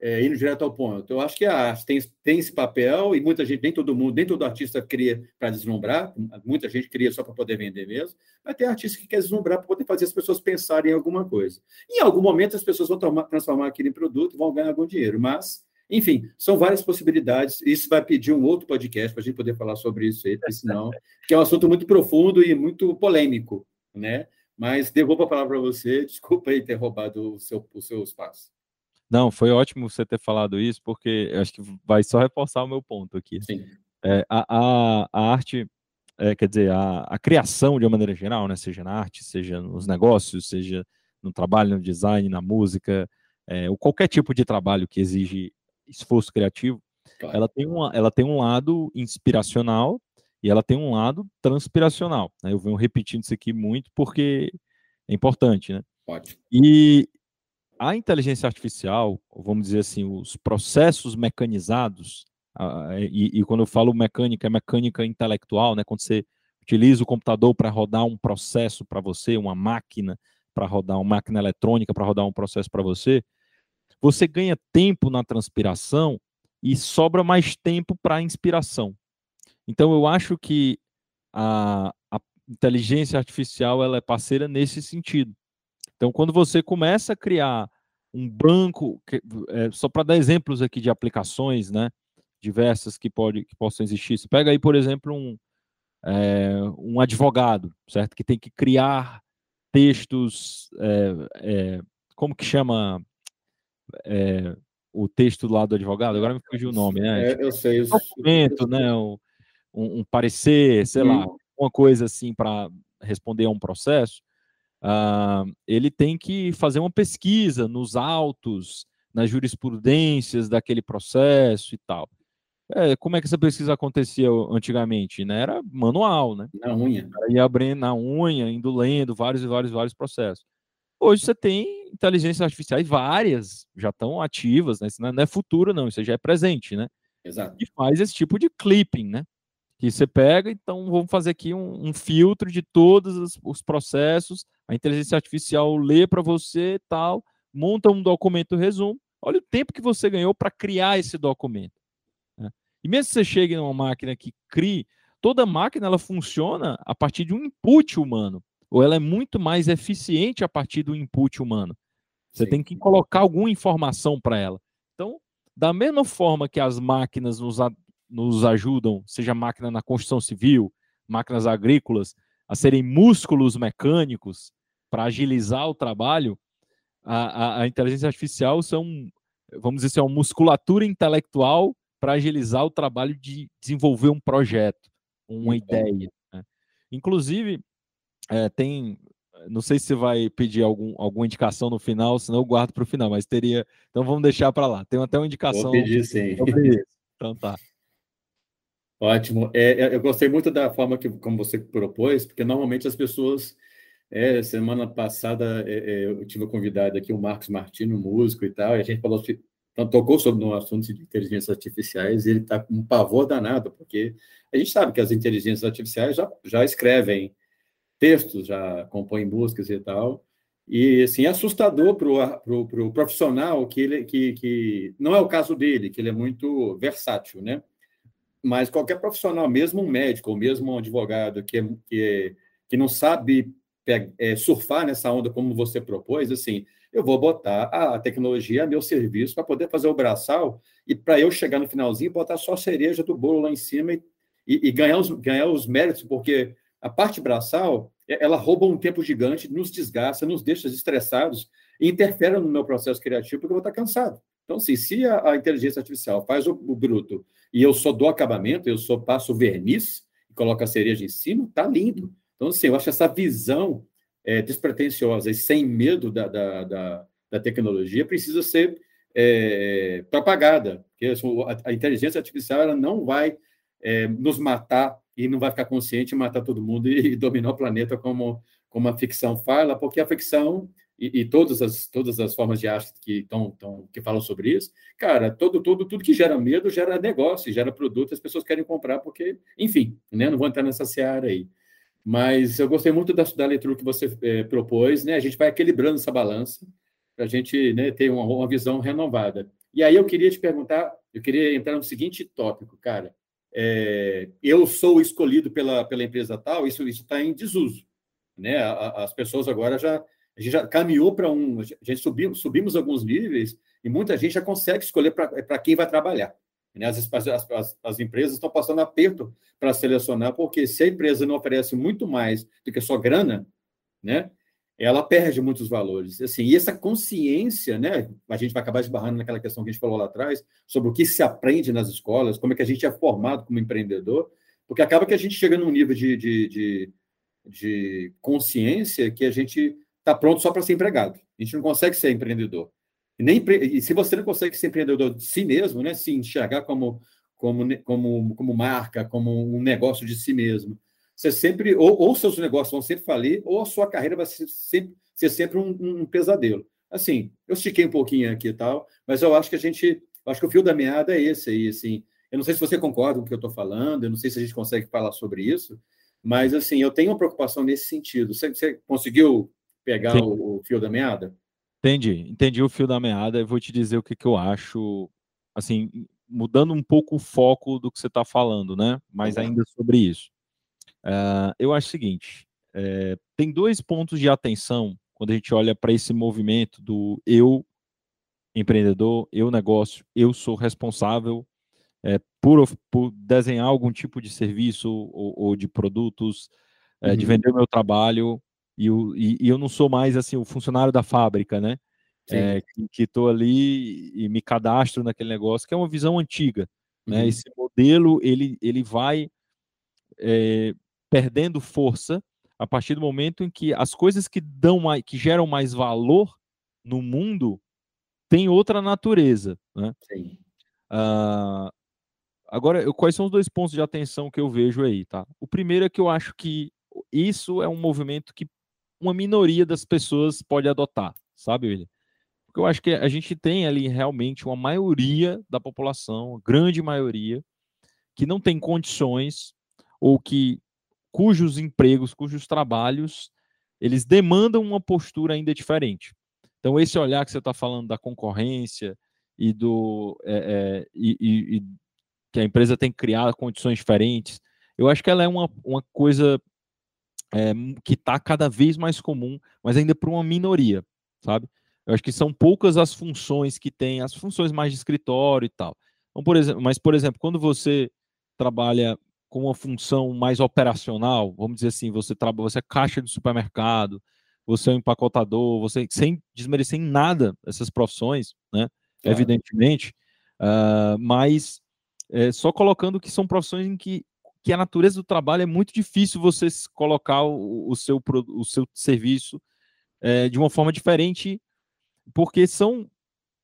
é, indo direto ao ponto, eu acho que a arte tem, tem esse papel e muita gente, nem todo mundo, nem todo artista cria para deslumbrar, muita gente cria só para poder vender mesmo, mas tem artista que quer deslumbrar para poder fazer as pessoas pensarem em alguma coisa. Em algum momento as pessoas vão tomar, transformar aquilo em produto, vão ganhar algum dinheiro, mas enfim, são várias possibilidades. Isso vai pedir um outro podcast para a gente poder falar sobre isso aí, porque senão, que é um assunto muito profundo e muito polêmico, né? Mas devolvo a palavra para você. Desculpa aí ter roubado o seu, o seu espaço. Não, foi ótimo você ter falado isso, porque acho que vai só reforçar o meu ponto aqui. Sim. É, a, a, a, arte, é, quer dizer, a, a, criação de uma maneira geral, né, seja na arte, seja nos negócios, seja no trabalho, no design, na música, é, ou qualquer tipo de trabalho que exige esforço criativo, claro. ela, tem uma, ela tem um lado inspiracional e ela tem um lado transpiracional. Né? Eu venho repetindo isso aqui muito porque é importante, né? Pode. E a inteligência artificial, vamos dizer assim, os processos mecanizados, e, e, quando eu falo mecânica, é mecânica intelectual, né? Quando você utiliza o computador para rodar um processo para você, uma máquina para rodar uma máquina eletrônica para rodar um processo para você, você ganha tempo na transpiração e sobra mais tempo para a inspiração. Então, eu acho que a, a inteligência artificial ela é parceira nesse sentido. Então, quando você começa a criar um banco, que, é, só para dar exemplos aqui de aplicações, né, diversas que, pode, que possam existir. Você pega aí, por exemplo, um, é, um advogado, certo? Que tem que criar textos, é, como que chama o texto lado do advogado? Agora me fugiu o nome, né? eu sei. Um documento, né? Um, um, um parecer, sei hum. lá, uma coisa assim para responder a um processo, uh, ele tem que fazer uma pesquisa nos autos, nas jurisprudências daquele processo e tal. É, como é que essa pesquisa acontecia antigamente? Né? Era manual, né? Na unha. Ia abrindo na unha, indo lendo vários e vários vários processos. Hoje você tem inteligências artificiais várias, já estão ativas, né? Isso não é futuro, não, isso já é presente, né? Exato. E faz esse tipo de clipping, né? que você pega, então vamos fazer aqui um, um filtro de todos os, os, processos, a inteligência artificial lê para você tal, monta um documento resumo, olha o tempo que você ganhou para criar esse documento. Né? E mesmo que você chegue numa máquina que crie, toda máquina ela funciona a partir de um input humano, ou ela é muito mais eficiente a partir do input humano. Você Sim. tem que colocar alguma informação para ela. Então, Da mesma forma que as máquinas nos, nos ajudam, seja máquina na construção civil, máquinas agrícolas, a serem músculos mecânicos para agilizar o trabalho, a, a, a, inteligência artificial são, vamos dizer assim, uma musculatura intelectual para agilizar o trabalho de desenvolver um projeto, uma ideia. Né? Inclusive, é, tem, não sei se você vai pedir algum, alguma indicação no final, senão eu guardo para o final, mas teria, então vamos deixar para lá. Tem até uma indicação. Vou pedir, sim. Então tá. Ótimo. É, é, eu gostei muito da forma que, como você propôs, porque normalmente as pessoas. É, semana passada é, é eu tive convidado aqui o Marcos Martino, músico e tal, e a gente falou, então, tocou sobre um assunto de inteligências artificiais e ele está com um pavor danado, porque a gente sabe que as inteligências artificiais já, já escrevem textos, já compõem músicas e tal, e assim, é assustador para o pro profissional que, ele, que, que não é o caso dele, que ele é muito versátil, né? mas qualquer profissional, mesmo um médico ou mesmo um advogado que, é, que, é, que não sabe é, surfar nessa onda como você propôs, assim, eu vou botar a tecnologia a meu serviço para poder fazer o braçal e para eu chegar no finalzinho botar só a cereja do bolo lá em cima e, e, e, ganhar, os, ganhar os méritos, porque a parte braçal ela rouba um tempo gigante, nos desgasta, nos deixa estressados e interfere no meu processo criativo porque eu vou estar cansado. Então, assim, se a, a inteligência artificial faz o, o, bruto e eu só dou acabamento, eu só passo verniz e coloco a cereja em cima, tá lindo. Então, assim, eu acho essa visão é, despretensiosa e sem medo da, da, da, da tecnologia precisa ser é, propagada. Porque a, a, inteligência artificial ela não vai é, nos matar e não vai ficar consciente matar todo mundo e, e dominar o planeta como, como a ficção fala, porque a ficção e, e, todas as todas as formas de arte que estão que falam sobre isso, cara, todo todo tudo que gera medo gera negócio, gera produto, as pessoas querem comprar porque, enfim, né? Não vou entrar nessa seara aí. Mas eu gostei muito da, da leitura que você é, propôs, né? A gente vai equilibrando essa balança para a gente né, ter uma, uma visão renovada. E aí eu queria te perguntar, eu queria entrar no seguinte tópico, cara. É, eu sou escolhido pela, pela empresa tal, isso está em desuso. Né? As pessoas agora já a gente já caminhou para um. A gente subiu, subimos alguns níveis e muita gente já consegue escolher para quem vai trabalhar. Né? As, as, as, as empresas estão passando aperto para selecionar, porque se a empresa não oferece muito mais do que só grana, né? Ela perde muitos valores. Assim, e essa consciência, né? a gente vai acabar esbarrando naquela questão que a gente falou lá atrás, sobre o que se aprende nas escolas, como é que a gente é formado como empreendedor, porque acaba que a gente chega num nível de, de, de, de consciência que a gente está pronto só para ser empregado. A gente não consegue ser empreendedor. E, nem, e se você não consegue ser empreendedor de si mesmo, né, se enxergar como, como, como, como marca, como um negócio de si mesmo, você sempre, ou, ou seus negócios vão sempre falir, ou a sua carreira vai ser sempre, ser sempre um, um pesadelo. Assim, eu estiquei um pouquinho aqui e tal, mas eu acho que a gente, acho que o fio da meada é esse aí, assim. Eu não sei se você concorda com o que eu estou falando, eu não sei se a gente consegue falar sobre isso, mas, assim, eu tenho uma preocupação nesse sentido. Você, você conseguiu pegar o, o, fio da meada? Entendi, entendi o fio da meada e vou te dizer o que, que eu acho, assim, mudando um pouco o foco do que você está falando, né? Mas uhum. ainda sobre isso. Uh, eu acho o seguinte: é, tem dois pontos de atenção quando a gente olha para esse movimento do eu empreendedor, eu negócio, eu sou responsável é, por, por, desenhar algum tipo de serviço ou, ou de produtos, é, uhum. de vender o meu trabalho e, o, e, e, eu não sou mais assim o funcionário da fábrica, né? Que estou ali e me cadastro naquele negócio, que é uma visão antiga. Né? Uhum. Né? Esse modelo ele, ele vai é, perdendo força a partir do momento em que as coisas que dão mais, que geram mais valor no mundo têm outra natureza. Né? Sim. Uh, agora, eu, quais são os dois pontos de atenção que eu vejo aí, tá? O primeiro é que eu acho que isso é um movimento que uma minoria das pessoas pode adotar, sabe, William? Porque eu acho que a gente tem ali realmente uma maioria da população, grande maioria, que não tem condições ou que cujos empregos, cujos trabalhos, eles demandam uma postura ainda diferente. Então, esse olhar que você está falando da concorrência e do é, é, e, e, que a empresa tem que criar condições diferentes, eu acho que ela é uma, uma coisa é, que está cada vez mais comum, mas ainda para uma minoria, sabe? Eu acho que são poucas as funções que tem, as funções mais de escritório e tal. Então, por exemplo, mas, por exemplo, quando você trabalha com uma função mais operacional, vamos dizer assim, você trabalha, você é caixa de supermercado, você é um empacotador, você sem desmerecer em nada essas profissões, né? Evidentemente, uh, mas é, só colocando que são profissões em que, que a natureza do trabalho é muito difícil você colocar o, o seu, o seu serviço é, de uma forma diferente, porque são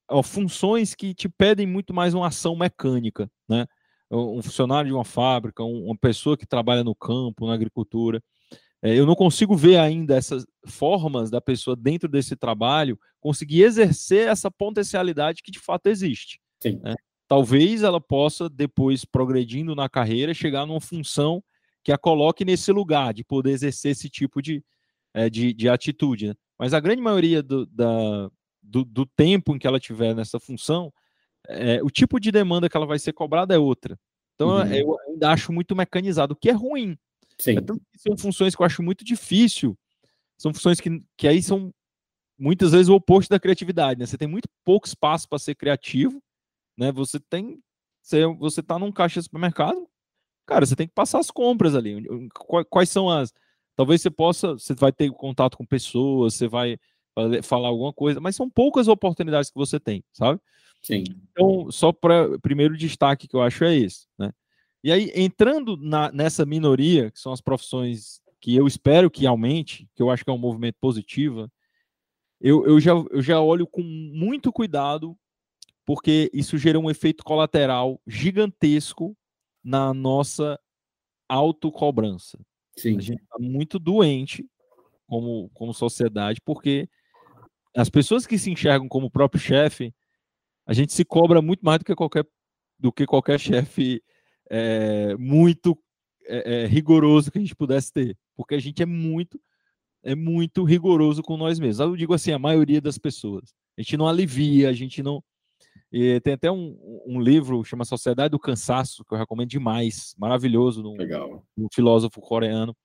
ó, funções que te pedem muito mais uma ação mecânica, né? Um funcionário de uma fábrica, uma pessoa que trabalha no campo, na agricultura. É, eu não consigo ver ainda essas formas da pessoa dentro desse trabalho conseguir exercer essa potencialidade que de fato existe. Né? Talvez ela possa, depois progredindo na carreira, chegar numa função que a coloque nesse lugar de poder exercer esse tipo de, é, de, de, atitude. Né? Mas a grande maioria do, da, do, do, tempo em que ela tiver nessa função, é, o tipo de demanda que ela vai ser cobrada é outra. Então uhum. eu ainda acho muito mecanizado, o que é ruim. Sim. É são funções que eu acho muito difícil. São funções que, que aí são muitas vezes o oposto da criatividade. Né? Você tem muito pouco espaço para ser criativo. Né? Você tem. Você, você tá num caixa de supermercado, cara, você tem que passar as compras ali. Quais são as. Talvez você possa. Você vai ter contato com pessoas, você vai falar alguma coisa, mas são poucas oportunidades que você tem, sabe? Sim. Então, só para primeiro destaque que eu acho é esse, né? E aí, entrando na, nessa minoria, que são as profissões que eu espero que aumente, que eu acho que é um movimento positivo, eu, eu, já, eu já olho com muito cuidado, porque isso gera um efeito colateral gigantesco na nossa autocobrança. Sim. A gente está muito doente como, como sociedade, porque as pessoas que se enxergam como próprio chefe, a gente se cobra muito mais do que qualquer, do que qualquer chefe é, muito é, rigoroso que a gente pudesse ter, porque a gente é muito é muito rigoroso com nós mesmos. Eu digo assim, a maioria das pessoas. A gente não alivia, a gente não. E tem até um, um livro chama Sociedade do Cansaço que eu recomendo demais, maravilhoso, no, um filósofo coreano,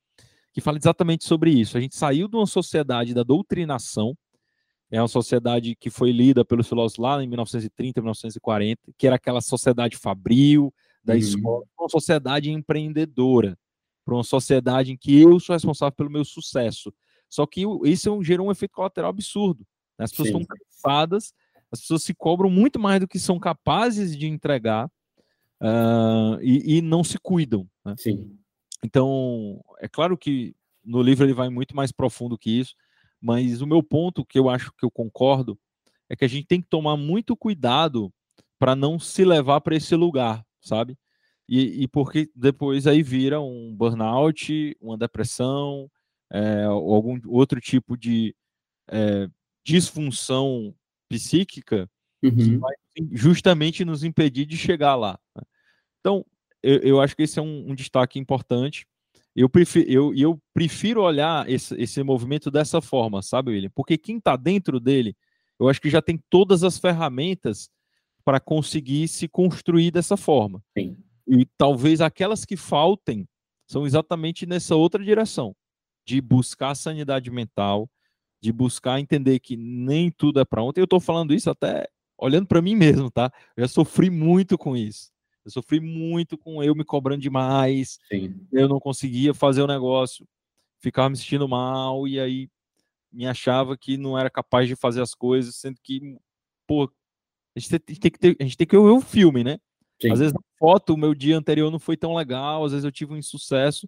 que fala exatamente sobre isso. A gente saiu de uma sociedade da doutrinação, é uma sociedade que foi lida pelos filósofos lá em 1930, 1940, que era aquela sociedade fabril, da uhum. escola uma sociedade empreendedora, para uma sociedade em que eu sou responsável pelo meu sucesso. Só que isso gerou um efeito colateral absurdo. Né? As pessoas Sim. estão cansadas, as pessoas se cobram muito mais do que são capazes de entregar uh, e, e, não se cuidam. Né? Sim. Então, é claro que no livro ele vai muito mais profundo que isso, mas o meu ponto que eu acho que eu concordo é que a gente tem que tomar muito cuidado para não se levar para esse lugar, sabe? E, e, porque depois aí vira um burnout, uma depressão, é, ou algum outro tipo de é, disfunção psíquica uhum. que vai justamente nos impedir de chegar lá. Né? Então, eu, eu, acho que esse é um, um destaque importante. Eu prefiro, eu, eu prefiro olhar esse, esse movimento dessa forma, sabe, William? Porque quem está dentro dele, eu acho que já tem todas as ferramentas para conseguir se construir dessa forma. Sim. E talvez aquelas que faltem são exatamente nessa outra direção, de buscar sanidade mental, de buscar entender que nem tudo é para ontem. Eu estou falando isso até olhando para mim mesmo, tá? Eu já sofri muito com isso. Eu sofri muito com eu me cobrando demais. Sim. Eu não conseguia fazer o negócio, ficava me sentindo mal e aí me achava que não era capaz de fazer as coisas, sendo que, pô, a gente tem que, ter, a gente tem que ver o filme, né? Sim. Às vezes na foto o meu dia anterior não foi tão legal, às vezes eu tive um insucesso.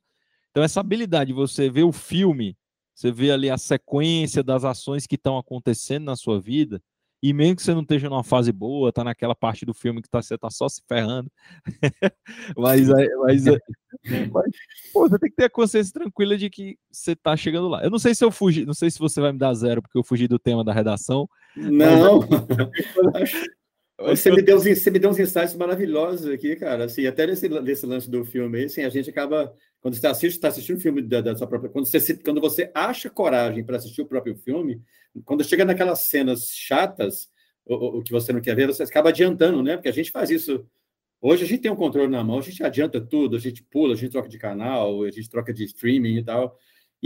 Então essa habilidade de você ver o filme, você vê ali a sequência das ações que estão acontecendo na sua vida, e mesmo que você não esteja numa fase boa, tá naquela parte do filme que tá, você tá só se ferrando. mas, mas, mas pô, você tem que ter a consciência tranquila de que você tá chegando lá. Eu não sei se eu fugi, não sei se você vai me dar zero porque eu fugi do tema da redação. Não. Mas... Você me, deu, você me deu uns insights maravilhosos aqui, cara. Assim, até nesse, nesse lance do filme, assim, a gente acaba. Quando você assiste, está assistindo o filme da, da, sua própria. Quando você, quando você acha coragem para assistir o próprio filme, quando chega naquelas cenas chatas, o, o, que você não quer ver, você acaba adiantando, né? Porque a gente faz isso. Hoje a gente tem um controle na mão, a gente adianta tudo, a gente pula, a gente troca de canal, a gente troca de streaming e tal.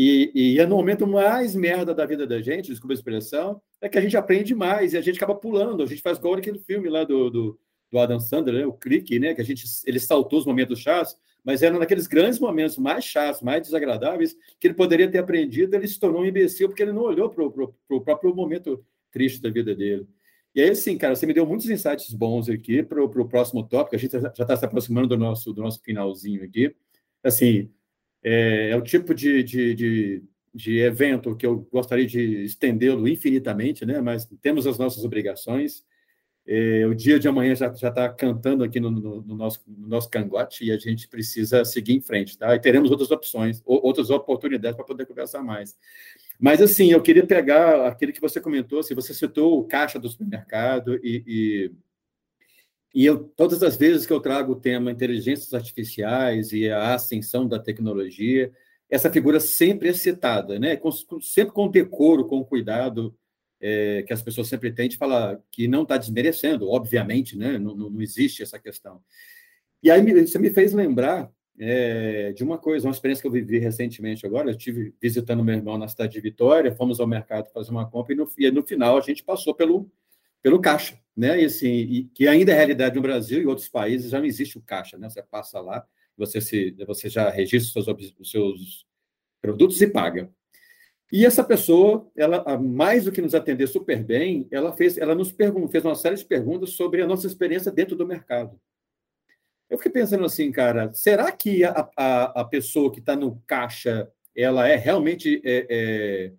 E, e é no momento mais merda da vida da gente, desculpa a expressão, é que a gente aprende mais e a gente acaba pulando. A gente faz igual aquele filme lá do, do, do Adam Sandler, né? o Clique, né? que a gente ele saltou os momentos chatos, mas eram naqueles grandes momentos mais chatos, mais desagradáveis, que ele poderia ter aprendido, ele se tornou um imbecil porque ele não olhou para o próprio momento triste da vida dele. E aí, assim, cara, você me deu muitos insights bons aqui para o próximo tópico. A gente já está se aproximando do nosso, do nosso finalzinho aqui. Assim, é, é o tipo de, de, de, de, evento que eu gostaria de estendê-lo infinitamente, né? Mas temos as nossas obrigações. É, o dia de amanhã já está cantando aqui no, no, no, nosso, no nosso cangote e a gente precisa seguir em frente, tá? E teremos outras opções, outras oportunidades para poder conversar mais. Mas, assim, eu queria pegar aquele que você comentou, assim, você citou o caixa do supermercado e, e, e eu, todas as vezes que eu trago o tema inteligências artificiais e a ascensão da tecnologia, essa figura sempre é citada, né? Com, sempre com decoro, com cuidado, é, que as pessoas sempre têm de falar que não está desmerecendo, obviamente, né? Não, não, existe essa questão. E aí você me fez lembrar é, de uma coisa, uma experiência que eu vivi recentemente agora. Eu estive visitando meu irmão na cidade de Vitória, fomos ao mercado fazer uma compra e no, e no final a gente passou pelo, pelo caixa, né? E assim, e, que ainda é realidade no Brasil e outros países já não existe o caixa, né? Você passa lá, você se, você já registra os seus, os seus produtos e paga. E essa pessoa, ela mais do que nos atender super bem, ela fez, ela nos perguntou, fez uma série de perguntas sobre a nossa experiência dentro do mercado. Eu fiquei pensando assim, cara, será que a, a, a pessoa que está no caixa ela é realmente é, é,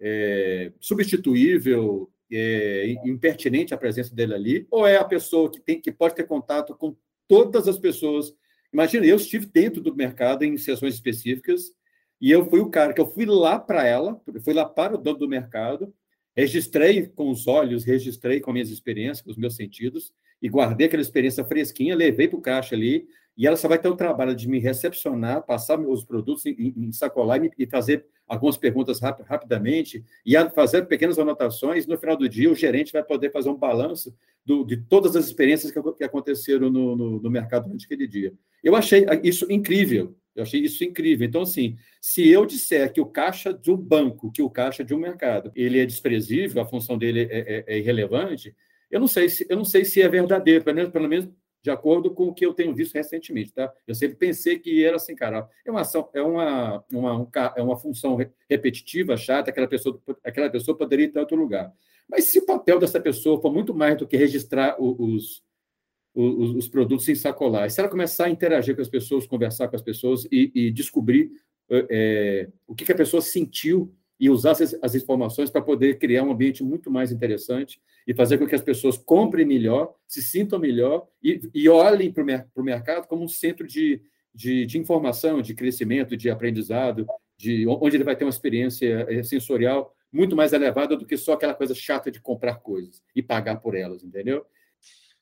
é, substituível, é, impertinente a presença dele ali, ou é a pessoa que tem que pode ter contato com todas as pessoas? Imagina, eu estive dentro do mercado em sessões específicas e eu fui o cara que eu fui lá para ela, fui lá para o dono do mercado, registrei com os olhos, registrei com minhas experiências, com os meus sentidos, e guardei aquela experiência fresquinha, levei para o caixa ali, e ela só vai ter o trabalho de me recepcionar, passar os produtos em, sacolar e, e fazer algumas perguntas rap, rapidamente, e fazer pequenas anotações. No final do dia, o gerente vai poder fazer um balanço do, de todas as experiências que, que aconteceram no, no, no mercado durante aquele dia. Eu achei isso incrível, eu achei isso incrível. Então, assim, se eu disser que o caixa de um banco, que o caixa de um mercado, ele é desprezível, a função dele é, é, é irrelevante, eu não sei se eu não sei se é verdadeiro, pelo menos, pelo menos de acordo com o que eu tenho visto recentemente, tá? Eu sempre pensei que era assim, cara, é uma ação, é uma, uma, é uma função repetitiva, chata, aquela pessoa, aquela pessoa poderia ir em outro lugar. Mas se o papel dessa pessoa for muito mais do que registrar os, os, os produtos em sacolar, se ela começar a interagir com as pessoas, conversar com as pessoas e, e descobrir é, o que, que a pessoa sentiu e usar as, informações para poder criar um ambiente muito mais interessante e fazer com que as pessoas comprem melhor, se sintam melhor e, e olhem para o mercado como um centro de, de, de, informação, de crescimento, de aprendizado, de onde ele vai ter uma experiência eh, sensorial muito mais elevada do que só aquela coisa chata de comprar coisas e pagar por elas, entendeu?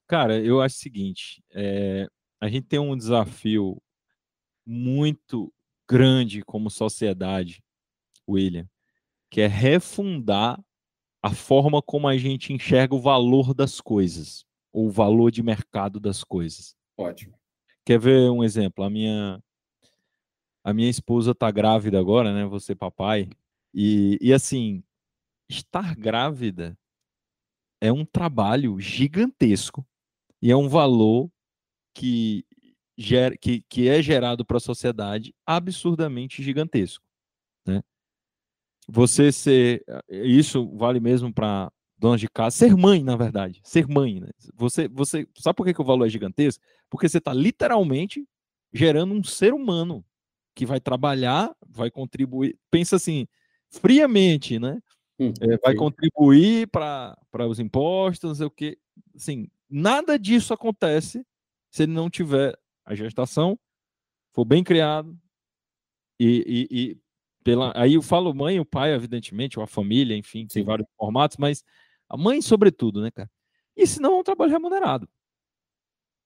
Cara, eu acho o seguinte: é, a gente tem um desafio muito grande como sociedade, William, que é refundar a forma como a gente enxerga o valor das coisas, ou o valor de mercado das coisas. Ótimo. Quer ver um exemplo? A minha a minha esposa está grávida agora, né? Você papai. E, e assim, estar grávida é um trabalho gigantesco e é um valor que, ger, que, que é gerado para a sociedade absurdamente gigantesco. Né? Você ser. Isso vale mesmo para donas de casa, ser mãe, na verdade, ser mãe. Né? Você, você sabe por que, que o valor é gigantesco? Porque você está literalmente gerando um ser humano que vai trabalhar, vai contribuir. Pensa assim, friamente, né? Hum, é, vai contribuir para os impostos, não sei o quê. Assim, nada disso acontece se ele não tiver a gestação, for bem criado e, e, e pela, aí eu falo mãe, o pai, evidentemente, ou a família, enfim, tem vários formatos, mas a mãe, sobretudo, né, cara? E se não é um trabalho remunerado.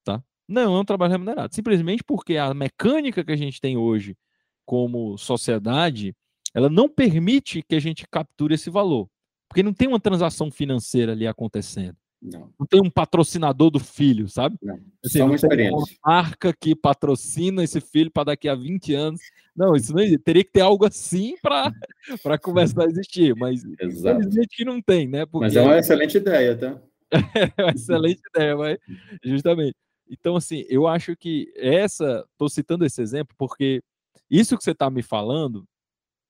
Tá? Não é um trabalho remunerado. Simplesmente porque a mecânica que a gente tem hoje como sociedade, ela não permite que a gente capture esse valor. Porque não tem uma transação financeira ali acontecendo. Não. não tem um patrocinador do filho, sabe? Não. Assim, Só uma experiência. Uma marca que patrocina esse filho para daqui a 20 anos Não, isso não teria que ter algo assim para começar a existir, mas Exato. infelizmente que não tem, né? Porque... Mas é uma excelente ideia, tá? é uma excelente ideia, mas justamente. Então, assim, eu acho que essa, estou citando esse exemplo porque isso que você está me falando,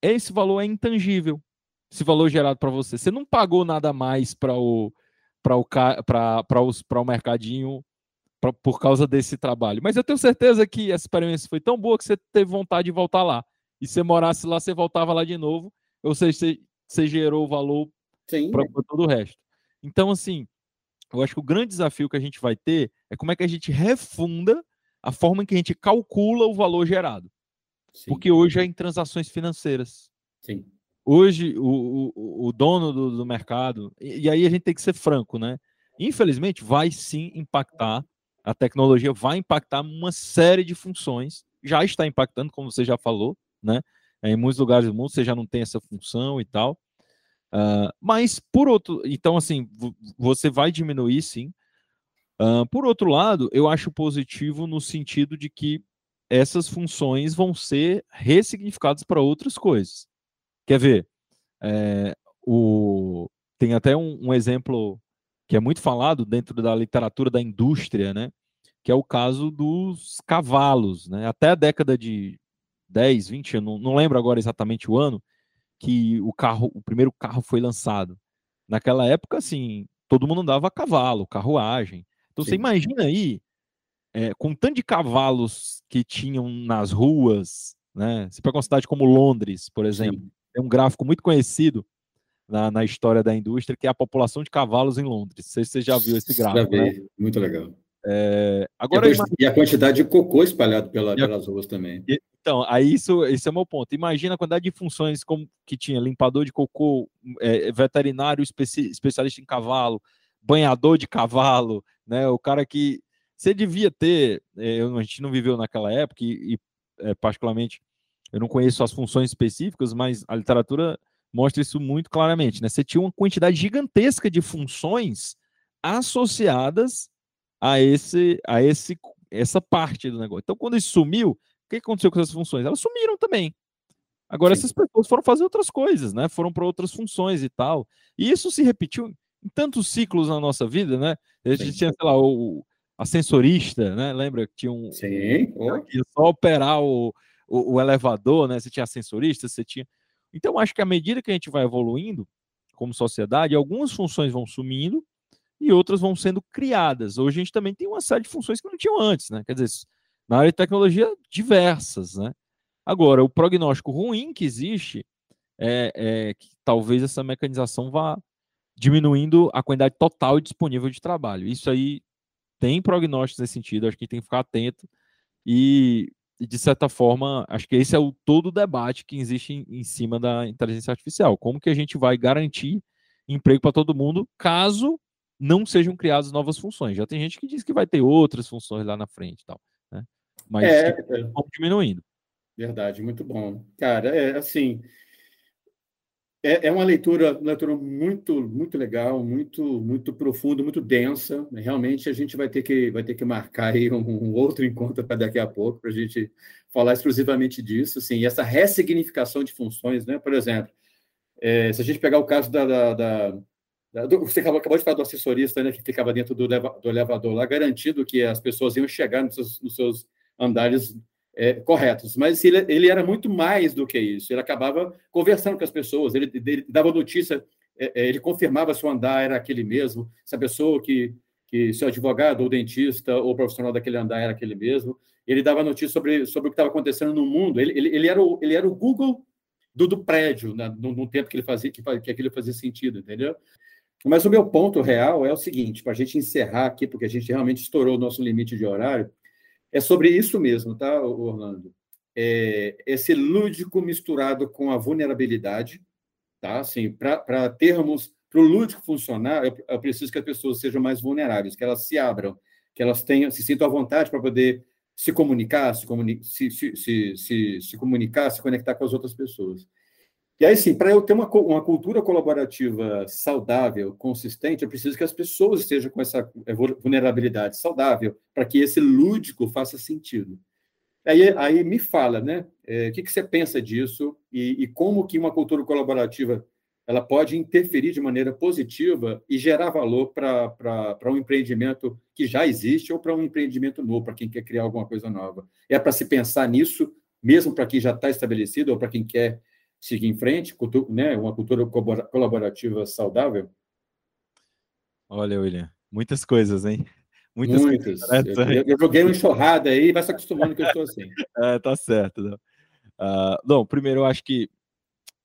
esse valor é intangível. Esse valor gerado para você. Você não pagou nada mais para o para o, para o mercadinho pra, por causa desse trabalho. Mas eu tenho certeza que essa experiência foi tão boa que você teve vontade de voltar lá. E se você morasse lá, você voltava lá de novo. Ou seja, você, você gerou valor para todo o resto. Então, assim, eu acho que o grande desafio que a gente vai ter é como é que a gente refunda a forma em que a gente calcula o valor gerado. Sim. Porque hoje é em transações financeiras. Sim. Hoje, o, o, o dono do, do mercado, e, e aí a gente tem que ser franco, né? Infelizmente, vai sim impactar a tecnologia vai impactar uma série de funções, já está impactando, como você já falou, né? Em muitos lugares do mundo você já não tem essa função e tal. Uh, mas por outro, então assim, você vai diminuir sim. Uh, por outro lado, eu acho positivo no sentido de que essas funções vão ser ressignificadas para outras coisas. Quer ver? É, o, tem até um, um exemplo que é muito falado dentro da literatura da indústria, né? Que é o caso dos cavalos, né? Até a década de 10, 20, eu não, não lembro agora exatamente o ano que o carro, o primeiro carro foi lançado. Naquela época, assim, todo mundo andava a cavalo, carruagem. Então Sim. você imagina aí, é, com tanto de cavalos que tinham nas ruas, né? Você pega uma cidade como Londres, por exemplo, Sim. é um gráfico muito conhecido na, na, história da indústria, que é a população de cavalos em Londres. Não sei se você já viu esse gráfico. Já vi, né? muito legal. É, agora, e, a, quantidade de cocô espalhado pela, pelas ruas também. Então, aí isso, esse é o meu ponto. Imagina a quantidade de funções como que tinha limpador de cocô, é, veterinário especi, especialista em cavalo, banhador de cavalo, né? O cara que você devia ter, é, a gente não viveu naquela época e, e é, particularmente eu não conheço as funções específicas, mas a literatura mostra isso muito claramente. Né? Você tinha uma quantidade gigantesca de funções associadas a esse, a esse, essa parte do negócio. Então, quando isso sumiu, o que aconteceu com essas funções? Elas sumiram também. Agora, Sim. essas pessoas foram fazer outras coisas, né? Foram para outras funções e tal. E isso se repetiu em tantos ciclos na nossa vida, né? A gente Sim. tinha, sei lá, o ascensorista, né? Lembra que tinha um. Sim. Que só operar o, o, o, elevador, né? Você tinha ascensorista, você tinha. Então, acho que à medida que a gente vai evoluindo como sociedade, algumas funções vão sumindo e outras vão sendo criadas. Hoje a gente também tem uma série de funções que não tinham antes, né? Quer dizer, na área de tecnologia, diversas, né? Agora, o prognóstico ruim que existe é, é que talvez essa mecanização vá diminuindo a quantidade total disponível de trabalho. Isso aí tem prognósticos nesse sentido, acho que tem que ficar atento e e de certa forma, acho que esse é o todo o debate que existe em, em cima da inteligência artificial. Como que a gente vai garantir emprego para todo mundo caso não sejam criadas novas funções? Já tem gente que diz que vai ter outras funções lá na frente, tal, né? Mas é, é. diminuindo. Verdade, muito bom. Cara, é assim, é, é uma leitura, leitura muito, muito legal, muito, muito profunda, muito densa. Realmente a gente vai ter que, vai ter que marcar aí um, um outro encontro para daqui a pouco para a gente falar exclusivamente disso. Assim, essa ressignificação de funções, né? Por exemplo, é, se a gente pegar o caso da, da, da, da do, você acabou, acabou, de falar do assessorista, né, que ficava dentro do, do elevador lá, garantindo que as pessoas iam chegar nos seus, nos seus andares é, corretos, mas ele, ele, era muito mais do que isso. Ele acabava conversando com as pessoas, ele, ele dava notícia, é, é, ele confirmava se o andar era aquele mesmo, se a pessoa que, que seu advogado ou dentista ou profissional daquele andar era aquele mesmo. Ele dava notícia sobre, sobre o que estava acontecendo no mundo. Ele, ele, ele, era, o, ele era o Google do, do prédio, né, no, no, tempo que ele fazia que, que aquilo fazia sentido, entendeu? Mas o meu ponto real é o seguinte, para a gente encerrar aqui, porque a gente realmente estourou o nosso limite de horário, é sobre isso mesmo, tá, Orlando? É, esse lúdico misturado com a vulnerabilidade, tá? Assim, para termos, para o lúdico funcionar, eu, preciso que as pessoas sejam mais vulneráveis, que elas se abram, que elas tenham, se sintam à vontade para poder se comunicar, se, comuni se, se, se, se comunicar, se conectar com as outras pessoas. E aí, sim, para eu ter uma, uma cultura colaborativa saudável, consistente, eu preciso que as pessoas estejam com essa vulnerabilidade saudável, para que esse lúdico faça sentido. Aí, aí me fala, né? É, o que, que você pensa disso e, e como que uma cultura colaborativa ela pode interferir de maneira positiva e gerar valor para um empreendimento que já existe ou para um empreendimento novo, para quem quer criar alguma coisa nova. É para se pensar nisso, mesmo para quem já está estabelecido ou para quem quer seguir em frente, cultura, né, uma cultura colaborativa saudável? Olha, William, muitas coisas, hein? Muitas. Muitas. Eu, eu, joguei uma enxurrada aí, vai se acostumando que eu estou assim. é, tá certo. Não. Uh, não, primeiro eu acho que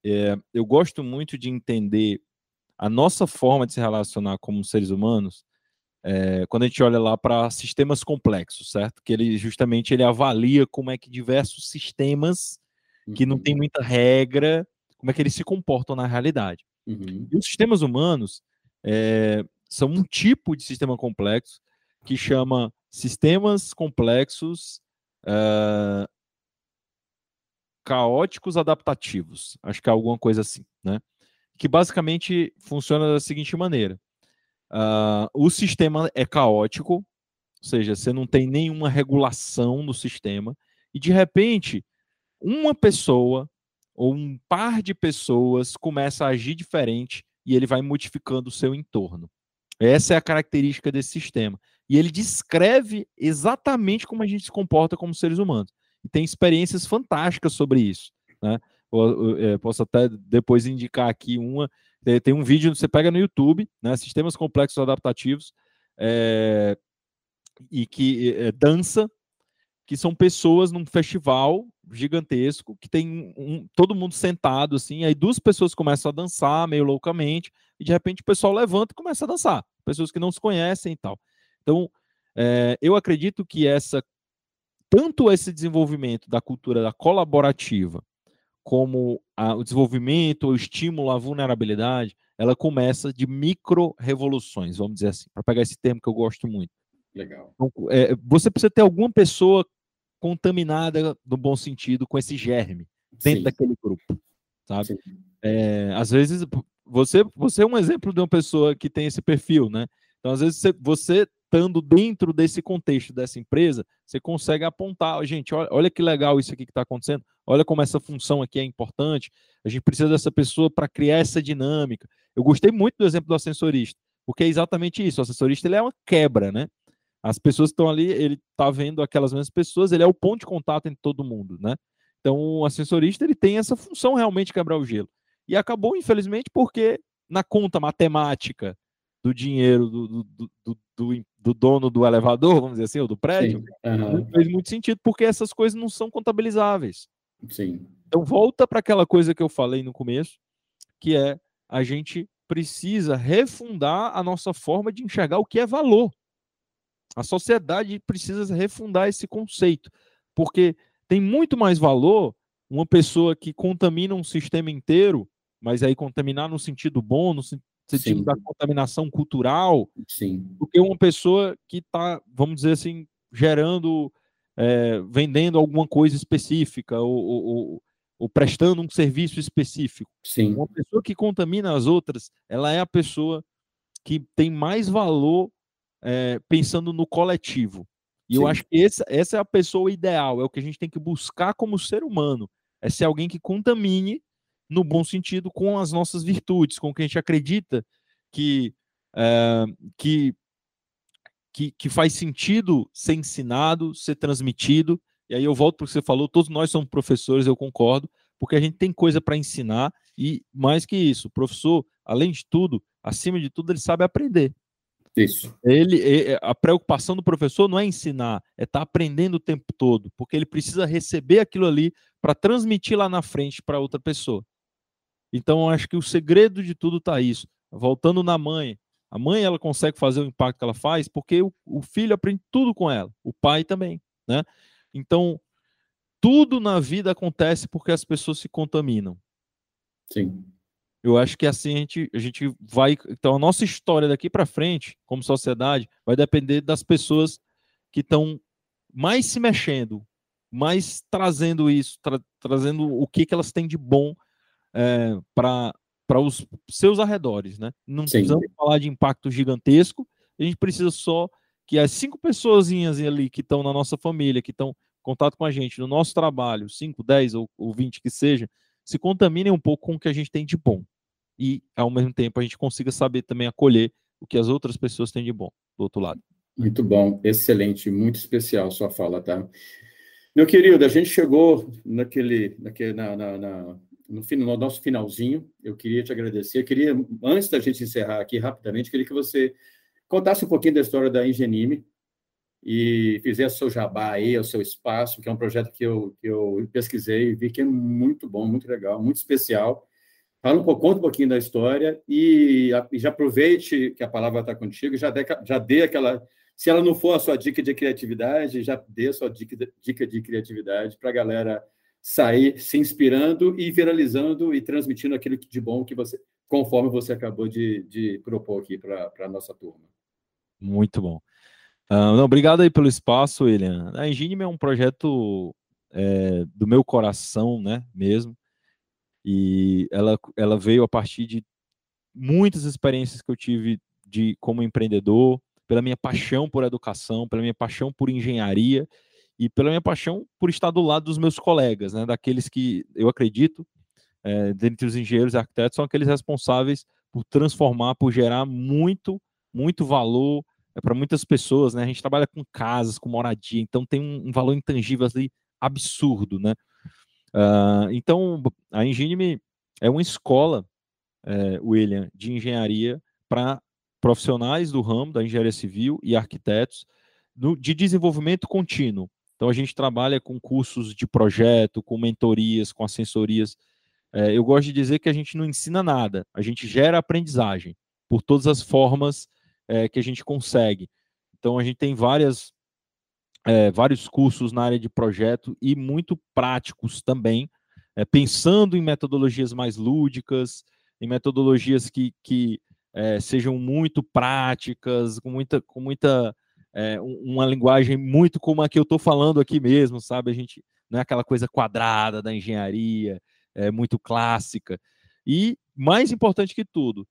é, eu gosto muito de entender a nossa forma de se relacionar como seres humanos é, quando a gente olha lá para sistemas complexos, certo? Que ele justamente ele avalia como é que diversos sistemas que não tem uhum. muita regra, como é que eles se comportam na realidade. Uhum. E os sistemas humanos é, são um tipo de sistema complexo que chama sistemas complexos uh, caóticos adaptativos. Acho que é alguma coisa assim, né? Que basicamente funciona da seguinte maneira: uh, o sistema é caótico, ou seja, você não tem nenhuma regulação do sistema, e de repente, uma pessoa ou um par de pessoas começa a agir diferente e ele vai modificando o seu entorno. Essa é a característica desse sistema. E ele descreve exatamente como a gente se comporta como seres humanos. E tem experiências fantásticas sobre isso. Né? Eu, eu, eu posso até depois indicar aqui uma. Tem um vídeo que você pega no YouTube, né? Sistemas complexos adaptativos, é, e que é, dança, que são pessoas num festival gigantesco que tem um, todo mundo sentado assim, aí duas pessoas começam a dançar meio loucamente e de repente o pessoal levanta e começa a dançar, pessoas que não se conhecem e tal. Então, é, eu acredito que essa tanto esse desenvolvimento da cultura da colaborativa, como a, o desenvolvimento, o estímulo à vulnerabilidade, ela começa de micro-revoluções, vamos dizer assim, para pegar esse termo que eu gosto muito. Legal. Então, é, você precisa ter alguma pessoa contaminada, no bom sentido, com esse germe dentro Sim. daquele grupo, sabe? É, às vezes, você, você é um exemplo de uma pessoa que tem esse perfil, né? Então, às vezes, você, você estando dentro desse contexto dessa empresa, você consegue apontar, gente, olha, olha que legal isso aqui que está acontecendo, olha como essa função aqui é importante, a gente precisa dessa pessoa para criar essa dinâmica. Eu gostei muito do exemplo do ascensorista, porque é exatamente isso, o assessorista ele é uma quebra, né? As pessoas estão ali, ele está vendo aquelas mesmas pessoas, ele é o ponto de contato entre todo mundo, né? Então, o assessorista ele tem essa função realmente de quebrar o gelo. E acabou, infelizmente, porque na conta matemática do dinheiro do, do, do, do, do dono do elevador, vamos dizer assim, ou do prédio, uhum. não fez muito sentido, porque essas coisas não são contabilizáveis. Sim. Então volta para aquela coisa que eu falei no começo, que é a gente precisa refundar a nossa forma de enxergar o que é valor. A sociedade precisa refundar esse conceito, porque tem muito mais valor uma pessoa que contamina um sistema inteiro, mas aí contaminar no sentido bom, no, sentido Sim. da contaminação cultural, Sim. do que uma pessoa que está, vamos dizer assim, gerando, é, vendendo alguma coisa específica ou, ou, ou, prestando um serviço específico. Sim. Uma pessoa que contamina as outras, ela é a pessoa que tem mais valor é, pensando no coletivo. E Sim. eu acho que essa, essa é a pessoa ideal, é o que a gente tem que buscar como ser humano. É ser alguém que contamine no bom sentido, com as nossas virtudes, com o que a gente acredita que, é, que, que, que, faz sentido ser ensinado, ser transmitido. E aí eu volto para o que você falou, todos nós somos professores, eu concordo, porque a gente tem coisa para ensinar e, mais que isso, o professor, além de tudo, acima de tudo, ele sabe aprender. Isso. Ele, a preocupação do professor não é ensinar, é estar tá aprendendo o tempo todo, porque ele precisa receber aquilo ali para transmitir lá na frente para outra pessoa. Então, acho que o segredo de tudo está isso. Voltando na mãe, a mãe ela consegue fazer o impacto que ela faz porque o, o filho aprende tudo com ela, o pai também, né? Então, tudo na vida acontece porque as pessoas se contaminam. Sim. Eu acho que assim a gente, a gente vai. Então, a nossa história daqui para frente, como sociedade, vai depender das pessoas que estão mais se mexendo, mais trazendo isso, tra trazendo o que, que elas têm de bom é, para os seus arredores, né? Não Sim. precisamos falar de impacto gigantesco, a gente precisa só que as cinco pessoas ali que estão na nossa família, que estão contato com a gente no nosso trabalho, 5, 10 ou, ou 20 que seja, se contaminem um pouco com o que a gente tem de bom. E, ao mesmo tempo, a gente consiga saber também acolher o que as outras pessoas têm de bom do outro lado. Muito bom, excelente, muito especial sua fala, tá? Meu querido, a gente chegou naquele, naquele na, na, na, no, no, nosso finalzinho. Eu queria te agradecer. Eu queria, antes da gente encerrar aqui rapidamente, queria que você contasse um pouquinho da história da Ingenime e fizesse o seu jabá aí, o seu espaço, que é um projeto que eu, que eu pesquisei e vi que é muito bom, muito legal, muito especial. Fala um pouco, conta um pouquinho da história e, já aproveite que a palavra está contigo, já dê, já dê aquela. Se ela não for a sua dica de criatividade, já dê a sua dica, dica de criatividade para a galera sair se inspirando e viralizando e transmitindo aquilo de bom que você, conforme você acabou de, de propor aqui para a nossa turma. Muito bom. Uh, não, obrigado aí pelo espaço, William. A Engine é um projeto é, do meu coração, né, mesmo. E ela, ela veio a partir de muitas experiências que eu tive de como empreendedor, pela minha paixão por educação, pela minha paixão por engenharia e pela minha paixão por estar do lado dos meus colegas, né, daqueles que eu acredito, é, dentre os engenheiros e arquitetos, são aqueles responsáveis por transformar, por gerar muito, muito valor é para muitas pessoas, né? A gente trabalha com casas, com moradia, então tem um, um valor intangível ali absurdo, né? Uh, então, a Engine é uma escola, é, William, de engenharia para profissionais do ramo da engenharia civil e arquitetos no, de desenvolvimento contínuo. Então, a gente trabalha com cursos de projeto, com mentorias, com assessorias. É, eu gosto de dizer que a gente não ensina nada, a gente gera aprendizagem por todas as formas é, que a gente consegue. Então, a gente tem várias, é, vários cursos na área de projeto e muito práticos também, é, pensando em metodologias mais lúdicas, em metodologias que, que é, sejam muito práticas, com muita, com muita é, uma linguagem muito como a que eu estou falando aqui mesmo, sabe? A gente não é aquela coisa quadrada da engenharia, é muito clássica. E mais importante que tudo,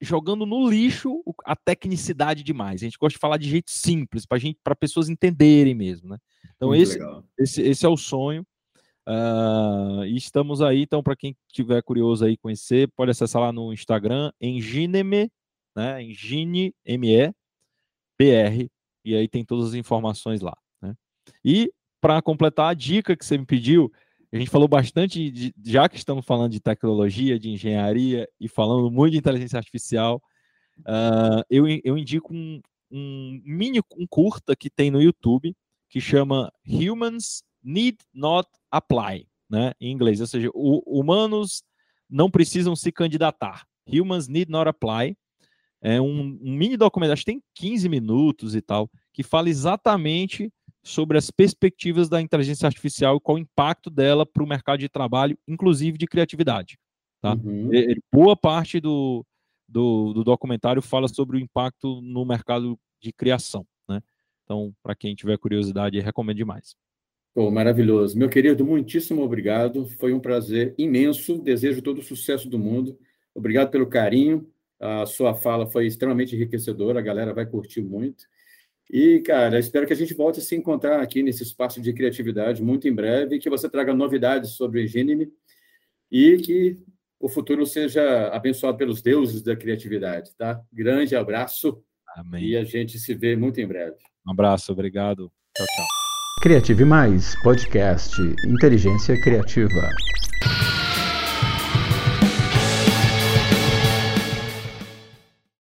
jogando no lixo a tecnicidade demais. A gente gosta de falar de jeito simples, para gente, para pessoas entenderem mesmo, né? Então esse, esse, esse é o sonho. Uh, e estamos aí, então para quem tiver curioso aí conhecer, pode acessar lá no Instagram Engineme, né? Engine ME BR e aí tem todas as informações lá, né? E para completar a dica que você me pediu, a gente falou bastante, de, já que estamos falando de tecnologia, de engenharia e falando muito de inteligência artificial, uh, eu, eu indico um, um mini, um curta que tem no YouTube que chama Humans Need Not Apply, né, em inglês, ou seja, o, humanos não precisam se candidatar. Humans Need Not Apply é um, um mini documento, acho que tem 15 minutos e tal, que fala exatamente sobre as perspectivas da inteligência artificial e qual o impacto dela para o mercado de trabalho, inclusive de criatividade. Tá? Uhum. Ele, boa parte do, do, do, documentário fala sobre o impacto no mercado de criação. Né? Então, para quem tiver curiosidade, recomendo demais. Pô, maravilhoso. Meu querido, muitíssimo obrigado. Foi um prazer imenso. Desejo todo o sucesso do mundo. Obrigado pelo carinho. A sua fala foi extremamente enriquecedora. A galera vai curtir muito. E, cara, espero que a gente volte a se encontrar aqui nesse espaço de criatividade muito em breve, que você traga novidades sobre Gênime e que o futuro seja abençoado pelos deuses da criatividade, tá? Grande abraço. Amém. E a gente se vê muito em breve. Um abraço, obrigado. Tchau, tchau. Criative Mais, podcast Inteligência Criativa.